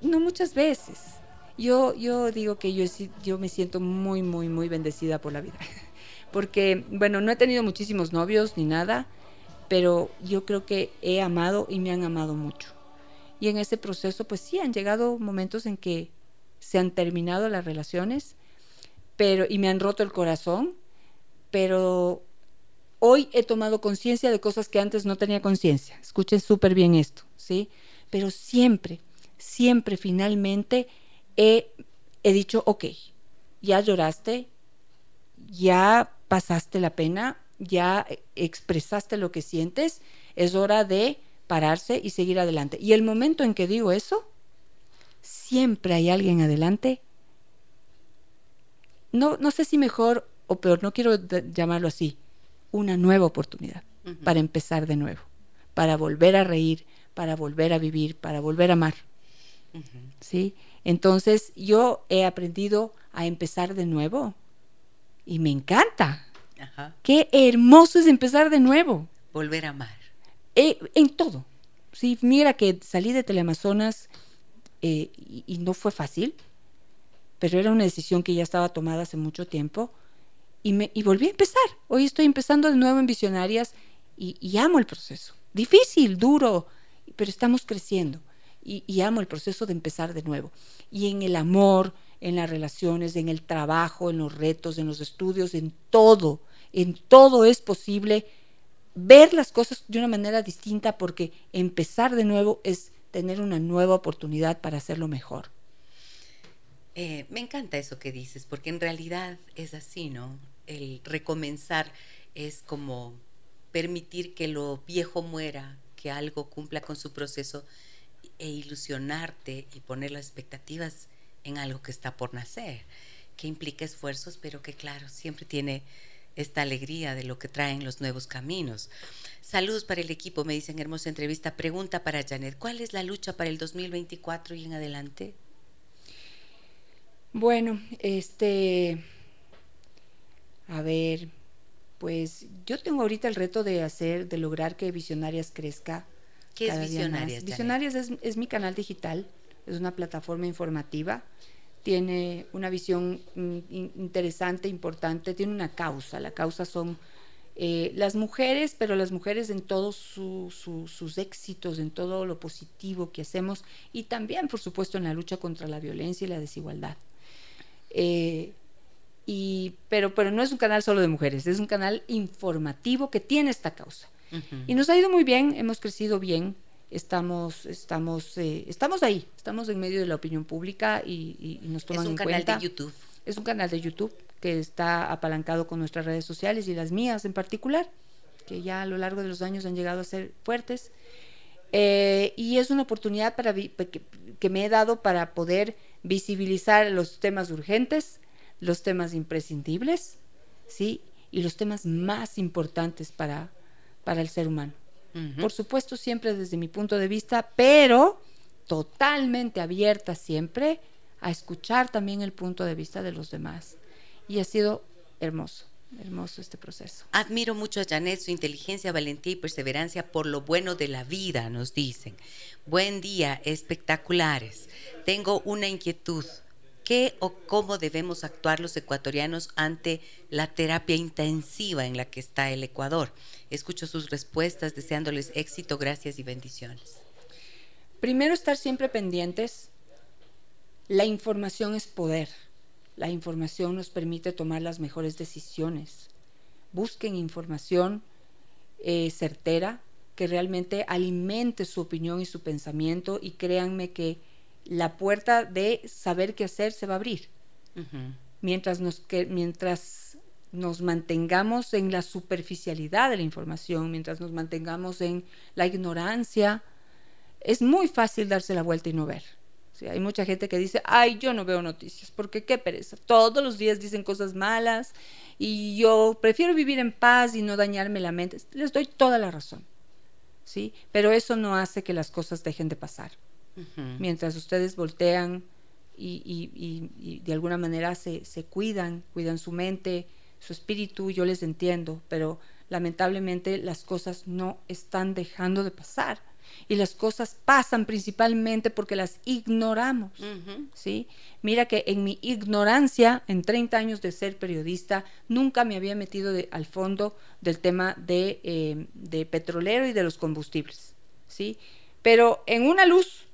no muchas veces. Yo, yo digo que yo, yo me siento muy, muy, muy bendecida por la vida. (laughs) Porque, bueno, no he tenido muchísimos novios ni nada, pero yo creo que he amado y me han amado mucho. Y en ese proceso, pues sí, han llegado momentos en que se han terminado las relaciones, pero y me han roto el corazón, pero hoy he tomado conciencia de cosas que antes no tenía conciencia. Escuchen súper bien esto, ¿sí? Pero siempre, siempre finalmente he, he dicho, ok, ya lloraste, ya pasaste la pena, ya expresaste lo que sientes, es hora de pararse y seguir adelante. Y el momento en que digo eso, siempre hay alguien adelante. No, no sé si mejor o peor, no quiero llamarlo así, una nueva oportunidad uh -huh. para empezar de nuevo, para volver a reír, para volver a vivir, para volver a amar. Uh -huh. ¿Sí? Entonces yo he aprendido a empezar de nuevo y me encanta. Ajá. Qué hermoso es empezar de nuevo. Volver a amar. Eh, en todo. Sí, mira que salí de Teleamazonas eh, y, y, no fue fácil, pero era una decisión que ya estaba tomada hace mucho tiempo y, me, y volví a empezar. Hoy estoy empezando de nuevo en Visionarias y, y amo el proceso. Difícil, duro, pero estamos creciendo y, amo el proceso de empezar de nuevo. Y en el amor, en las relaciones, en el trabajo, en los retos, en los estudios, en todo, en todo es posible ver las cosas de una manera distinta porque empezar de nuevo es tener una nueva oportunidad para hacerlo mejor. Eh, me encanta eso que dices, porque en realidad es así, ¿no? El recomenzar es como permitir que lo viejo muera, que algo cumpla con su proceso e ilusionarte y poner las expectativas en algo que está por nacer, que implica esfuerzos, pero que claro, siempre tiene esta alegría de lo que traen los nuevos caminos. Saludos para el equipo, me dicen hermosa entrevista. Pregunta para Janet, ¿cuál es la lucha para el 2024 y en adelante? Bueno, este, a ver, pues yo tengo ahorita el reto de hacer, de lograr que Visionarias crezca. ¿Qué es Visionarias? Visionarias es, es, mi canal digital, es una plataforma informativa, tiene una visión interesante, importante, tiene una causa. La causa son eh, las mujeres, pero las mujeres en todos su, su, sus éxitos, en todo lo positivo que hacemos y también, por supuesto, en la lucha contra la violencia y la desigualdad. Eh, y, pero, pero no es un canal solo de mujeres, es un canal informativo que tiene esta causa. Uh -huh. Y nos ha ido muy bien, hemos crecido bien, estamos, estamos, eh, estamos ahí, estamos en medio de la opinión pública y, y, y nos toman en cuenta. Es un canal de YouTube. Es un canal de YouTube que está apalancado con nuestras redes sociales y las mías en particular, que ya a lo largo de los años han llegado a ser fuertes. Eh, y es una oportunidad para que, que me he dado para poder visibilizar los temas urgentes, los temas imprescindibles, ¿sí? Y los temas más importantes para, para el ser humano. Uh -huh. Por supuesto, siempre desde mi punto de vista, pero totalmente abierta siempre a escuchar también el punto de vista de los demás. Y ha sido hermoso, hermoso este proceso. Admiro mucho a Janet, su inteligencia, valentía y perseverancia por lo bueno de la vida, nos dicen. Buen día, espectaculares. Tengo una inquietud. ¿Qué o cómo debemos actuar los ecuatorianos ante la terapia intensiva en la que está el Ecuador? Escucho sus respuestas, deseándoles éxito, gracias y bendiciones. Primero, estar siempre pendientes. La información es poder. La información nos permite tomar las mejores decisiones. Busquen información eh, certera que realmente alimente su opinión y su pensamiento y créanme que la puerta de saber qué hacer se va a abrir. Uh -huh. Mientras nos que, mientras nos mantengamos en la superficialidad de la información, mientras nos mantengamos en la ignorancia, es muy fácil darse la vuelta y no ver. ¿Sí? Hay mucha gente que dice, ay, yo no veo noticias, porque qué pereza. Todos los días dicen cosas malas y yo prefiero vivir en paz y no dañarme la mente. Les doy toda la razón. ¿Sí? Pero eso no hace que las cosas dejen de pasar. Uh -huh. Mientras ustedes voltean y, y, y, y de alguna manera se, se, cuidan, cuidan su mente, su espíritu, yo les entiendo, pero lamentablemente las cosas no están dejando de pasar. Y las cosas pasan principalmente porque las ignoramos. Uh -huh. ¿sí? Mira que en mi ignorancia, en 30 años de ser periodista, nunca me había metido de, al fondo del tema de, eh, de petrolero y de los combustibles. ¿sí? Pero en una luz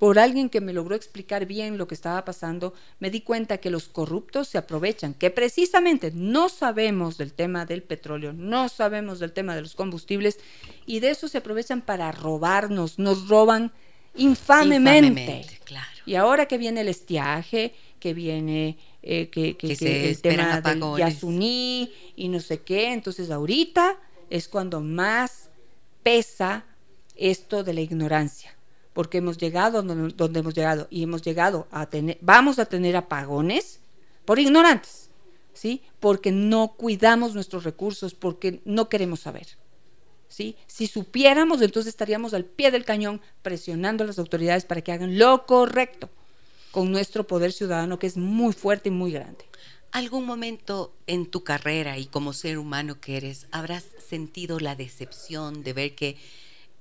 por alguien que me logró explicar bien lo que estaba pasando, me di cuenta que los corruptos se aprovechan, que precisamente no sabemos del tema del petróleo, no sabemos del tema de los combustibles, y de eso se aprovechan para robarnos, nos roban infamemente. Infamemente, claro. Y ahora que viene el estiaje, que viene eh, que, que- Que que se el tema del apagones. Yasuní y no sé qué, entonces ahorita es cuando más pesa esto de la ignorancia, porque hemos llegado donde, donde hemos llegado y hemos llegado a tener, vamos a tener apagones por ignorantes, ¿sí? Porque no cuidamos nuestros recursos, porque no queremos saber. ¿Sí? Si supiéramos, entonces estaríamos al pie del cañón presionando a las autoridades para que hagan lo correcto con nuestro poder ciudadano que es muy fuerte y muy grande. ¿Algún momento en tu carrera y como ser humano que eres habrás sentido la decepción de ver que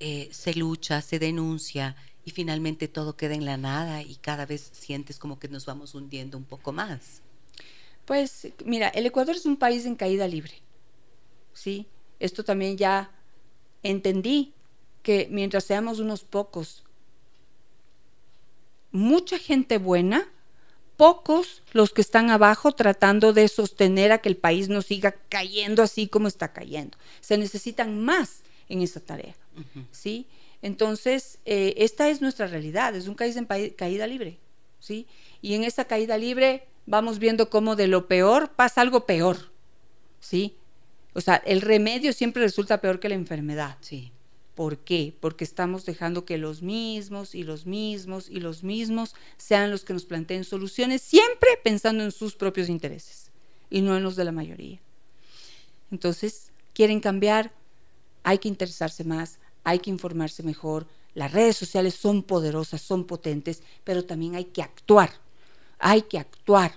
eh, se lucha, se denuncia y finalmente todo queda en la nada y cada vez sientes como que nos vamos hundiendo un poco más? Pues mira, el Ecuador es un país en caída libre. ¿Sí? Esto también ya entendí que mientras seamos unos pocos, mucha gente buena, pocos los que están abajo tratando de sostener a que el país no siga cayendo así como está cayendo. Se necesitan más en esa tarea. ¿sí? Entonces, eh, esta es nuestra realidad, es un país en caída libre, ¿sí? Y en esa caída libre vamos viendo cómo de lo peor pasa algo peor, ¿sí? O sea, el remedio siempre resulta peor que la enfermedad. Sí. ¿Por qué? Porque estamos dejando que los mismos y los mismos y los mismos sean los que nos planteen soluciones, siempre pensando en sus propios intereses y no en los de la mayoría. Entonces, quieren cambiar, hay que interesarse más, hay que informarse mejor. Las redes sociales son poderosas, son potentes, pero también hay que actuar. Hay que actuar.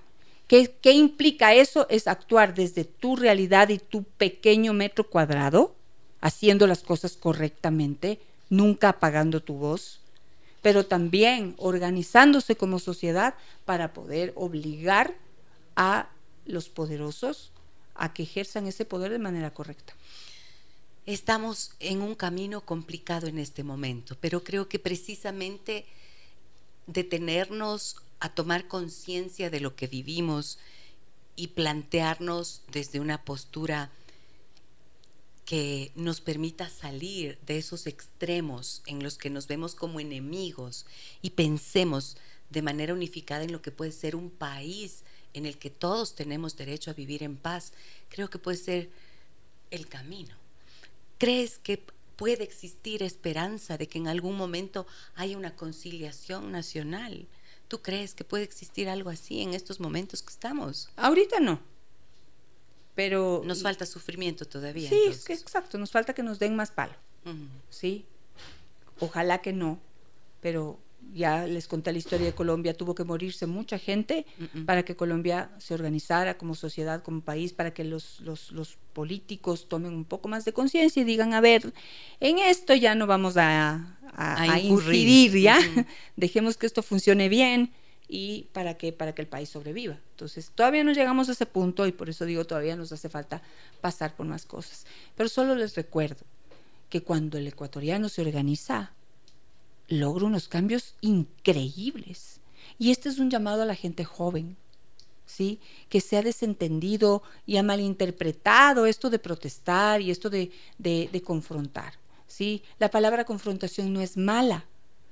¿Qué, qué implica eso? Es actuar desde tu realidad y tu pequeño metro cuadrado, haciendo las cosas correctamente, nunca apagando tu voz, pero también organizándose como sociedad para poder obligar a los poderosos a que ejerzan ese poder de manera correcta. Estamos en un camino complicado en este momento, pero creo que precisamente detenernos a tomar conciencia de lo que vivimos y plantearnos desde una postura que nos permita salir de esos extremos en los que nos vemos como enemigos y pensemos de manera unificada en lo que puede ser un país en el que todos tenemos derecho a vivir en paz, creo que puede ser el camino. ¿Crees que puede existir esperanza de que en algún momento haya una conciliación nacional? ¿Tú crees que puede existir algo así en estos momentos que estamos? Ahorita no, pero... Nos falta sufrimiento todavía. Sí, es entonces. exacto, nos falta que nos den más palo. ¿sí? Ojalá que no, pero ya les conté la historia de Colombia, tuvo que morirse mucha gente para que Colombia se organizara como sociedad, como país, para que los, los, los políticos tomen un poco más de conciencia y digan, a ver, en esto ya no vamos a, a- A incidir, ¿ya? (laughs) Dejemos que esto funcione bien y para que, para que el país sobreviva. Entonces, todavía no llegamos a ese punto y por eso digo, todavía nos hace falta pasar por más cosas. Pero solo les recuerdo que cuando el ecuatoriano se organiza, logra unos cambios increíbles. Y este es un llamado a la gente joven, ¿sí? Que se ha desentendido y ha malinterpretado esto de protestar y esto de, de- de confrontar, ¿sí? La palabra confrontación no es mala.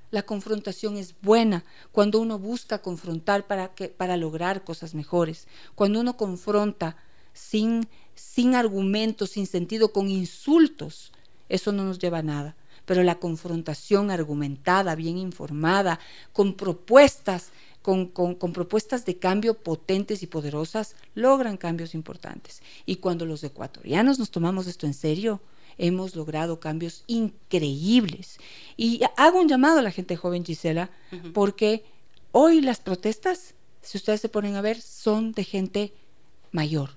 La confrontación es buena cuando uno busca confrontar para, que, para lograr cosas mejores. Cuando uno confronta sin, sin argumentos, sin sentido, con insultos, eso no nos lleva a nada. Pero la confrontación argumentada, bien informada, con propuestas, con, con- con propuestas de cambio potentes y poderosas, logran cambios importantes. Y cuando los ecuatorianos nos tomamos esto en serio, hemos logrado cambios increíbles. Y hago un llamado a la gente joven, Gisela, porque hoy las protestas, si ustedes se ponen a ver, son de gente mayor,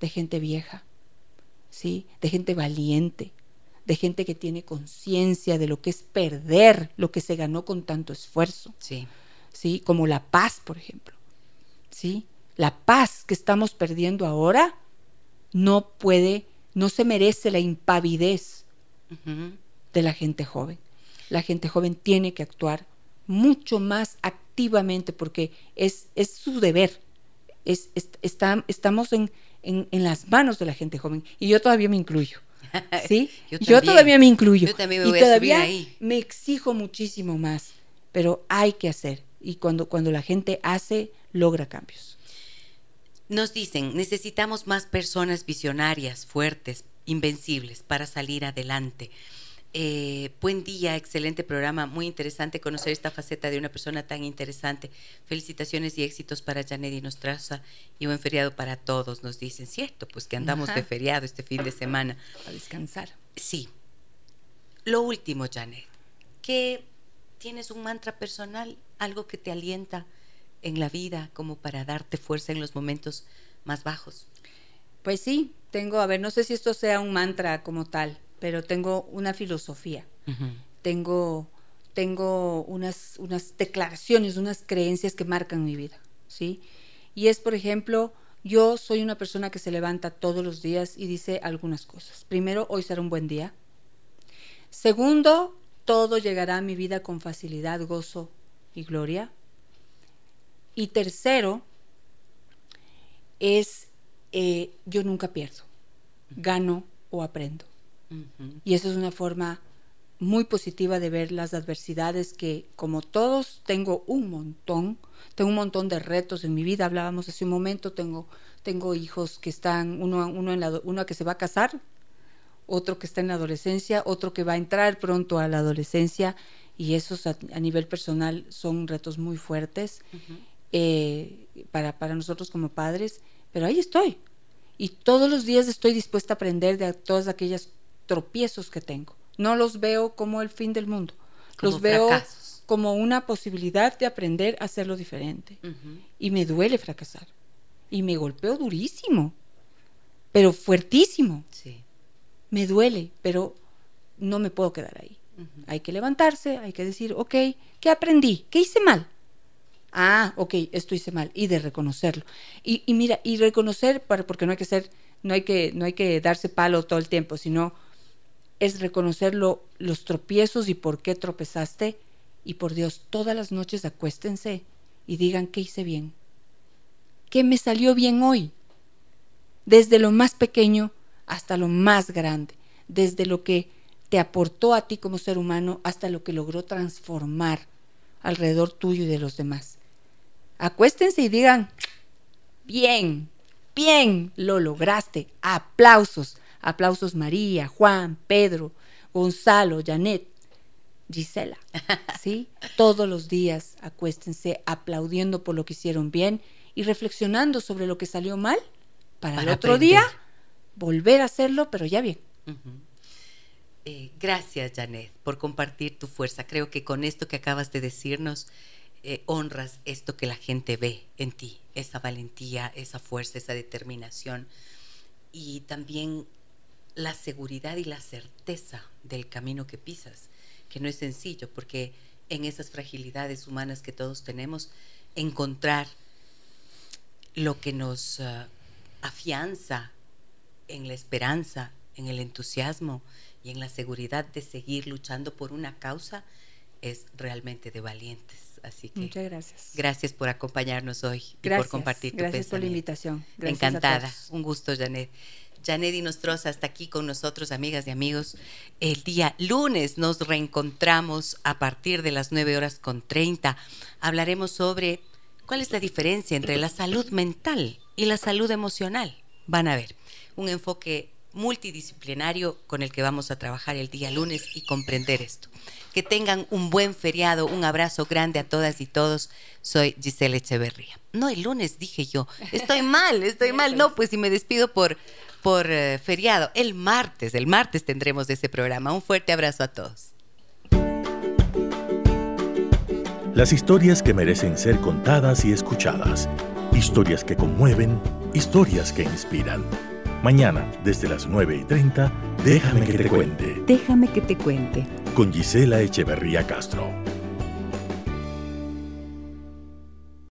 de gente vieja, ¿sí? de gente valiente, de gente que tiene conciencia de lo que es perder lo que se ganó con tanto esfuerzo. Sí. ¿sí? Como la paz, por ejemplo, ¿sí? La paz que estamos perdiendo ahora no puede, no se merece la impavidez de la gente joven. La gente joven tiene que actuar mucho más activamente porque es, es su deber. Es, es- está- estamos en, en- en las manos de la gente joven y yo todavía me incluyo. (laughs) ¿Sí? Yo todavía me incluyo. Yo también me y voy a subir todavía ahí. me exijo muchísimo más, pero hay que hacer. Y cuando, cuando la gente hace, logra cambios. Nos dicen, necesitamos más personas visionarias, fuertes, invencibles para salir adelante. Eh, buen día, excelente programa, muy interesante conocer esta faceta de una persona tan interesante. Felicitaciones y éxitos para Janet y Nostraza y buen feriado para todos, nos dicen. Cierto, pues que andamos Ajá. de feriado este fin de semana. A descansar. Sí. Lo último, Janet, que tienes un mantra personal, algo que te alienta en la vida como para darte fuerza en los momentos más bajos. Pues sí, tengo, a ver, no sé si esto sea un mantra como tal, pero tengo una filosofía. tengo, tengo unas, unas declaraciones, unas creencias que marcan mi vida, ¿sí? Y es, por ejemplo, yo soy una persona que se levanta todos los días y dice algunas cosas. Primero, hoy será un buen día. Segundo, todo llegará a mi vida con facilidad, gozo y gloria. Y tercero, es eh, yo nunca pierdo, gano o aprendo. Y eso es una forma muy positiva de ver las adversidades que, como todos, tengo un montón, tengo un montón de retos en mi vida. Hablábamos hace un momento, tengo, tengo hijos que están, uno, uno, en la, uno que se va a casar, otro que está en la adolescencia, otro que va a entrar pronto a la adolescencia, y esos a, a nivel personal son retos muy fuertes eh, para, para nosotros como padres, pero ahí estoy. Y todos los días estoy dispuesta a aprender de todas aquellas tropiezos que tengo. No los veo como el fin del mundo. Como los veo como una posibilidad de aprender a hacerlo diferente. Y me duele fracasar. Y me golpeo durísimo, pero fuertísimo. Sí. Me duele, pero no me puedo quedar ahí. Hay que levantarse, hay que decir, ok, ¿qué aprendí? ¿Qué hice mal? Ah, ok, esto hice mal. Y de reconocerlo. Y, y mira, y reconocer, para, porque no hay que ser, no hay que, no hay que darse palo todo el tiempo, sino es reconocer lo- los tropiezos y por qué tropezaste. Y por Dios, todas las noches acuéstense y digan qué hice bien. ¿Qué me salió bien hoy? Desde lo más pequeño hasta lo más grande. Desde lo que te aportó a ti como ser humano hasta lo que logró transformar alrededor tuyo y de los demás. Acuéstense y digan, bien, bien, lo lograste. Aplausos, aplausos María, Juan, Pedro, Gonzalo, Janet, Gisela. (laughs) ¿Sí? Todos los días acuéstense aplaudiendo por lo que hicieron bien y reflexionando sobre lo que salió mal para, el otro aprender. día volver a hacerlo, pero ya bien. Eh, gracias, Janet, por compartir tu fuerza. Creo que con esto que acabas de decirnos, eh, honras esto que la gente ve en ti, esa valentía, esa fuerza, esa determinación y también la seguridad y la certeza del camino que pisas, que no es sencillo, porque en esas fragilidades humanas que todos tenemos, encontrar lo que nos ah, afianza en la esperanza, en el entusiasmo y en la seguridad de seguir luchando por una causa es realmente de valientes. Así que Muchas gracias. gracias por acompañarnos hoy y Gracias, por compartir tu gracias por la invitación. Gracias Encantada, un gusto, Janet. Janet y Nostroza hasta aquí con nosotros, amigas y amigos. El día lunes nos reencontramos a partir de las 9 horas con 30. Hablaremos sobre cuál es la diferencia entre la salud mental y la salud emocional. Van a ver, un enfoque multidisciplinario con el que vamos a trabajar el día lunes y comprender esto. Que tengan un buen feriado, un abrazo grande a todas y todos. Soy Giselle Echeverría. No, el lunes dije yo. Estoy mal, estoy mal. No, pues si me despido por, por eh, feriado. El martes, el martes tendremos ese programa. Un fuerte abrazo a todos. Las historias que merecen ser contadas y escuchadas. Historias que conmueven, historias que inspiran. Mañana, desde las 9 y 30, déjame que te cuente. Déjame que te cuente. Con Gisela Echeverría Castro.